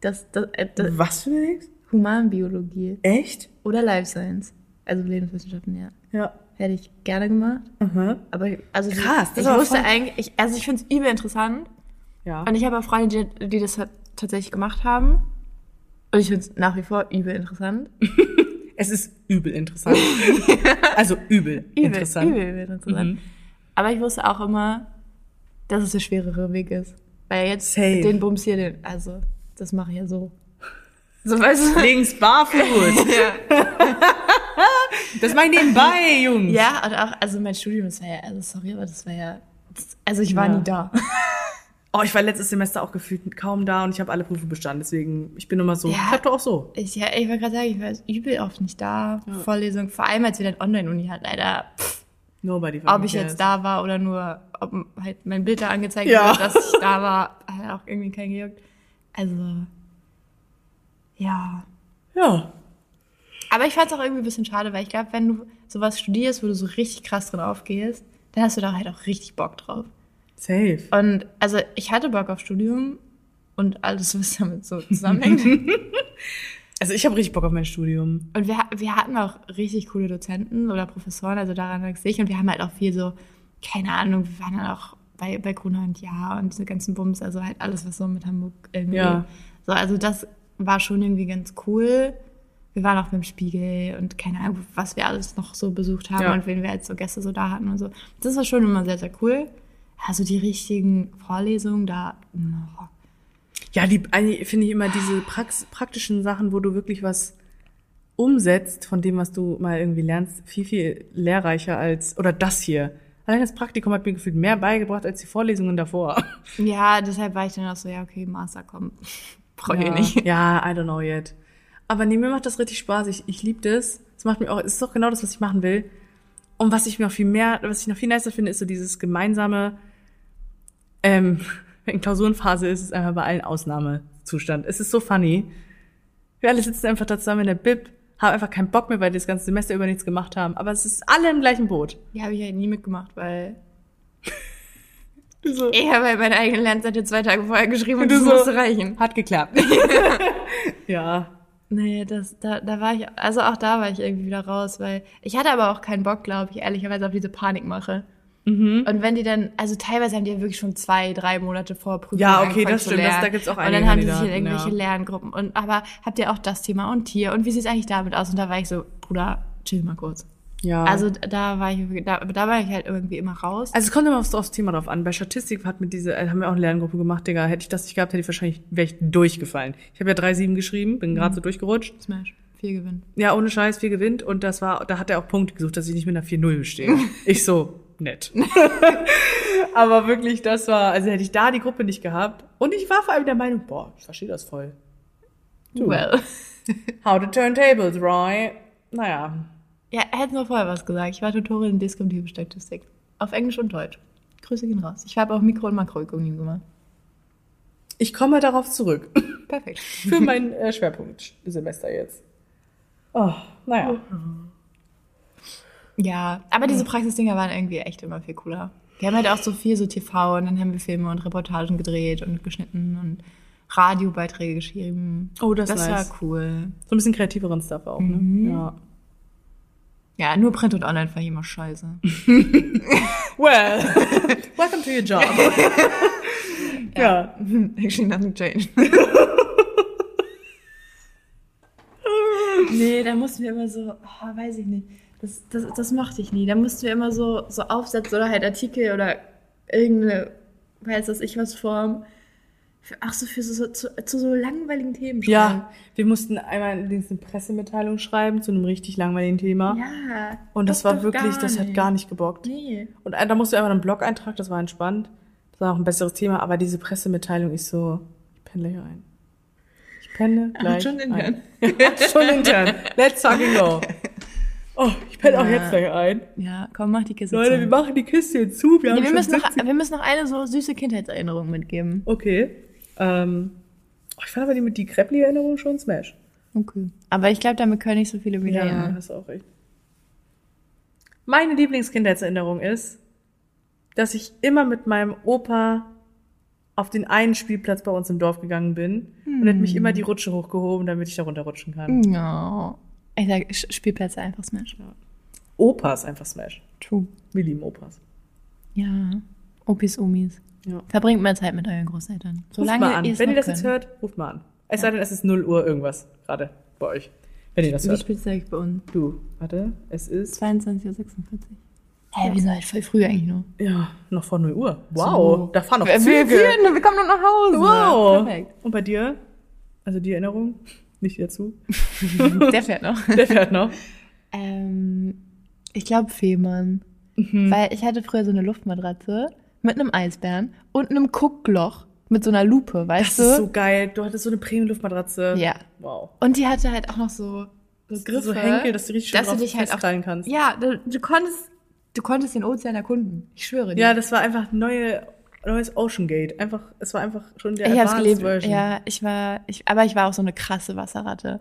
Das, das, äh, das Was für nichts? Humanbiologie. Echt? Oder Life Science. Also Lebenswissenschaften, ja. Ja. Hätte ich gerne gemacht. Aha. Aber ich- also Krass, das ich ist aber wusste voll- eigentlich, ich, also ich finde es übel interessant. Ja. Und ich habe auch Freunde, die, die das tatsächlich gemacht haben. Und ich finde es nach wie vor übel interessant. <laughs> Es ist übel interessant. <laughs> also übel, Übel, interessant. übel, übel interessant. Mhm. Aber ich wusste auch immer, dass es der schwerere Weg ist. Weil jetzt Safe. den Bums hier, den, also das mache ich ja so. So weißt du? Links barfuß. <laughs> ja. Das mach ich nebenbei, Jungs. ja, und auch, also mein Studium, das war ja, also sorry, aber das war ja, also ich war Ja. nie da. <laughs> Oh, ich war letztes Semester auch gefühlt kaum da und ich habe alle Prüfungen bestanden. Deswegen, ich bin immer so. Ja. Ich hab doch auch so. Ich, ja, ich wollte gerade sagen, ich war übel oft nicht da. Vorlesung, vor allem als wir dann Online-Uni hatten, Alter. Pff, Nobody ob ich jetzt da war oder nur, ob halt mein Bild da angezeigt Ja. wird, dass ich da war, hat auch irgendwie keinen gejuckt. Also, ja. Ja. Aber ich fand es auch irgendwie ein bisschen schade, weil ich glaube, wenn du sowas studierst, wo du so richtig krass drin aufgehst, dann hast du da halt auch richtig Bock drauf. Safe. Und also ich hatte Bock auf Studium und alles, was damit so zusammenhängt. <laughs> <laughs> Also ich habe richtig Bock auf mein Studium. Und wir, wir hatten auch richtig coole Dozenten oder Professoren, also daran lag ich. Und wir haben halt auch viel so, keine Ahnung, wir waren dann auch bei, bei Gruner und Ja und diese ganzen Bums, also halt alles, was so mit Hamburg irgendwie. Ja. So, also das war schon irgendwie ganz cool. Wir waren auch beim Spiegel und keine Ahnung, was wir alles noch so besucht haben Ja. und wen wir als so Gäste so da hatten und so. Das war schon immer sehr, sehr cool. Also die richtigen Vorlesungen da, no. Ja, die eigentlich finde ich immer diese Prax praktischen Sachen, wo du wirklich was umsetzt von dem, was du mal irgendwie lernst, viel, viel lehrreicher als, oder das hier. Allein das Praktikum hat mir gefühlt mehr beigebracht als die Vorlesungen davor. Ja, deshalb war ich dann auch so, ja, okay, Master kommt. Brauche ich ja. nicht. Ja, I don't know yet. Aber nee, mir macht das richtig Spaß. Ich, ich liebe das. Es macht mir auch, es ist doch genau das, was ich machen will. Und was ich noch viel mehr, was ich noch viel nicer finde, ist so dieses gemeinsame, ähm, <laughs> wenn Klausurenphase ist, ist einfach bei allen Ausnahmezustand. Es ist so funny. Wir alle sitzen einfach da zusammen in der Bib, haben einfach keinen Bock mehr, weil die das ganze Semester über nichts gemacht haben. Aber es ist alle im gleichen Boot. Die habe ich halt nie mitgemacht, weil <laughs> so, ich habe halt meine eigene Lernseite zwei Tage vorher geschrieben und Du das so- musste reichen. hat geklappt. <laughs> ja. Nee, das, da, da war ich, also auch da war ich irgendwie wieder raus, weil ich hatte aber auch keinen Bock, glaube ich, ehrlicherweise auf diese Panikmache. Mhm. Und wenn die dann, also teilweise haben die ja wirklich schon zwei, drei Monate vor Prüfung Ja, okay, das stimmt, das- da gibt's auch Und einige dann haben die sich in irgendwelche ja. Lerngruppen und, aber habt ihr auch das Thema und hier und wie sieht's eigentlich damit aus? Und da war ich so, Bruder, chill mal kurz. Ja. Also da war ich, da, da war ich halt irgendwie immer raus. Also es kommt immer aufs, aufs Thema drauf an. Bei Statistik hat mit diese, äh, haben wir auch eine Lerngruppe gemacht, Digga. Hätte ich das nicht gehabt, hätte ich wahrscheinlich, wäre ich durchgefallen. Ich habe ja 3-7 geschrieben, bin gerade so durchgerutscht. Smash, viel Gewinn. Ja, ohne Scheiß, viel gewinnt. Und das war, da hat er auch Punkte gesucht, dass ich nicht mit einer 4-0 bestehe. <laughs> ich so, nett. <laughs> Aber wirklich, das war, also hätte ich da die Gruppe nicht gehabt. Und ich war vor allem der Meinung, boah, ich verstehe das voll. Du. Well. How to turn tables, Roy. Naja. Ja, hätten wir vorher was gesagt. Ich war Tutorin in deskriptive Statistik. Auf Englisch und Deutsch. Grüße gehen raus. Ich habe auch Mikro- und Makroökonomie gemacht. Ich komme darauf zurück. <laughs> Perfekt. Für mein äh, Schwerpunktsemester jetzt. Oh, naja. <laughs> Ja, aber diese Praxisdinger waren irgendwie echt immer viel cooler. Wir haben halt auch so viel so TV und dann haben wir Filme und Reportagen gedreht und geschnitten und Radiobeiträge geschrieben. Oh, das Das nice. war cool. So ein bisschen kreativeren Stuff auch, ne? Mhm. Ja. Ja, nur Print und Online ich immer scheiße. <laughs> Well, <laughs> welcome to your job. <laughs> ja. Actually nothing changed. nee, da mussten wir immer so, oh, weiß ich nicht. Das, das, das mochte ich nie. Da mussten wir immer so, so Aufsätze oder halt Artikel oder irgendeine, weiß das ich was Form. Für, ach so, für so, so zu, zu so langweiligen Themen schreiben. Ja, wir mussten einmal eine Pressemitteilung schreiben zu einem richtig langweiligen Thema. Ja. Und das doch, war wirklich, das hat gar nicht gebockt. Nee. Und da musste einfach einen Blog-Eintrag, das war entspannt. Das war auch ein besseres Thema, aber diese Pressemitteilung ist so, ich penne gleich ein. Ich penne gleich schon intern. ein. <laughs> Ja, schon intern. Let's fucking go. Oh, ich penne auch Ja. jetzt gleich ein. Ja, komm, mach die Kiste Leute, zu. wir machen die Kiste jetzt zu. Wir, haben Nee, wir, schon müssen noch, 70 wir müssen noch eine so süße Kindheitserinnerung mitgeben. Okay. Ähm, oh, ich fand aber die mit die Kreppli-Erinnerung schon Smash. Okay. Aber ich glaube, damit können nicht so viele wieder. Ja, hast du auch recht. Meine Lieblingskindheitserinnerung ist, dass ich immer mit meinem Opa auf den einen Spielplatz bei uns im Dorf gegangen bin und er hat mich immer die Rutsche hochgehoben, damit ich da runterrutschen kann. No. Ich sag, Sch- Spielplätze einfach Smash. Opas einfach Smash. True. Wir lieben Opas. Ja. Opis, Omis. Ja. Verbringt mehr Zeit mit euren Großeltern. Ruft Solange mal an. Wenn ihr das jetzt könnt. hört, ruft mal an. Es sei denn, es ist 0 Uhr irgendwas gerade bei euch. Wenn ihr das Wie hört. spät ist eigentlich bei uns? Du, warte, es ist 22.46 Uhr. Hä, wir sind halt voll früh eigentlich nur. ja noch vor 0 Uhr. Wow, So. da fahren noch wir, wir, Züge. wir, wir kommen noch nach Hause. Wow. Perfekt. Und bei dir? Also die Erinnerung? Nicht dazu? <laughs> Der fährt noch. Der fährt noch. Ähm, ich glaube Fehmarn. Mhm. Weil ich hatte früher so eine Luftmatratze mit einem Eisbären und einem Guckloch mit so einer Lupe, weißt Das ist du? so geil. Du hattest so eine Premium-Luftmatratze. ja. Wow. Und die hatte halt auch noch so, So, Griffe, so Henkel, dass du richtig schön dass du drauf dich halt auch- kannst. Ja, du, du konntest, du konntest den Ozean erkunden. Ich schwöre dir. Ja, das war einfach neue, neues Ocean Gate. Einfach, es war einfach schon der ich hab's gelebt. Version. Ja, ich war, ich, aber ich war auch so eine krasse Wasserratte.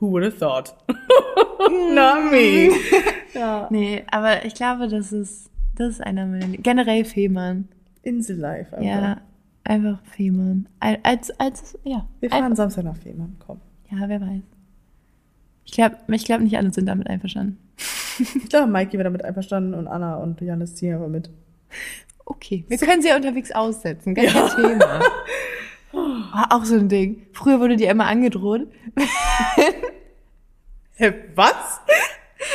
Who would have thought? <laughs> Not me. <laughs> ja. Nee, aber ich glaube, das ist, das ist einer meiner, generell Fehmarn. Insel-Life. einfach. Ja, einfach Fehmarn. Al- Als, als, ja. Wir fahren Samstag nach Fehmarn. Komm. Ja, wer weiß. Ich glaube, ich glaub, nicht alle sind damit einverstanden. Ich glaube, Mikey wäre damit einverstanden und Anna und Janis ziehen aber mit. Okay, wir können sie ja unterwegs aussetzen, gar kein Thema. Oh, <laughs> auch so ein Ding. Früher wurde dir immer angedroht. Hä, was?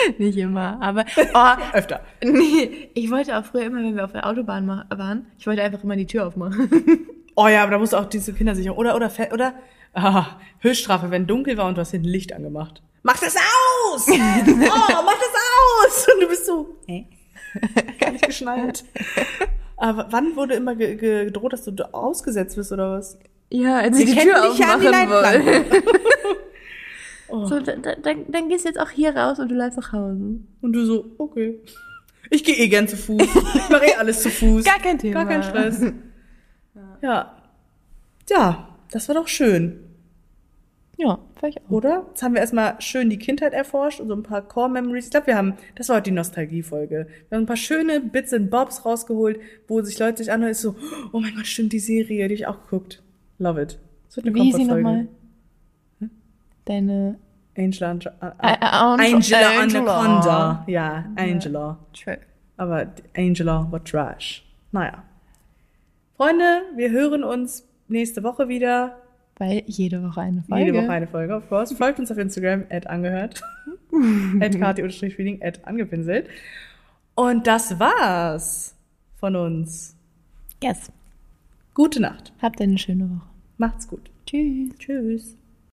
<laughs> Nicht immer, aber <laughs> oh, Öfter. nee, ich wollte auch früher immer, wenn wir auf der Autobahn waren, ich wollte einfach immer die Tür aufmachen. <laughs> Oh ja, aber da musst du auch diese Kindersicherung. Oder, oder, oder, ah, Höchststrafe, wenn dunkel war und du hast hinten Licht angemacht. Mach das aus! oh, mach das aus! Und du bist so, hä? Gar nicht geschnallt. Aber wann wurde immer ge ge gedroht, dass du ausgesetzt bist oder was? Ja, als Wir ich die Tür aufmachen wollte. Oh. So, dann, dann, dann gehst du jetzt auch hier raus und du läufst nach Hause. Und du so, okay. Ich gehe eh gern zu Fuß. Ich mache eh alles zu Fuß. <laughs> Gar kein Thema. Gar kein Stress. Ja. Ja, das war doch schön, Ja, ich auch. oder? Jetzt haben wir erstmal schön die Kindheit erforscht und so ein paar Core-Memories. Ich glaube, wir haben, das war heute die Nostalgie-Folge. Wir haben ein paar schöne Bits and Bobs rausgeholt, wo sich Leute sich anhören, ist so, oh mein Gott, stimmt, die Serie, die ich auch geguckt. Love it. Das wird eine Wie sie nochmal? Deine Angela, Ä- Angela Angela. Anaconda. Ja, Angela. True. Aber Angela war trash. Naja. Freunde, wir hören uns nächste Woche wieder. Weil jede Woche eine Folge. Jede Woche eine Folge, of course. Folgt uns auf Instagram, at angehört. <laughs> at kati-feeling, at angepinselt. Und das war's von uns. Yes. Gute Nacht. Habt eine schöne Woche. Macht's gut. Tschüss. Tschüss.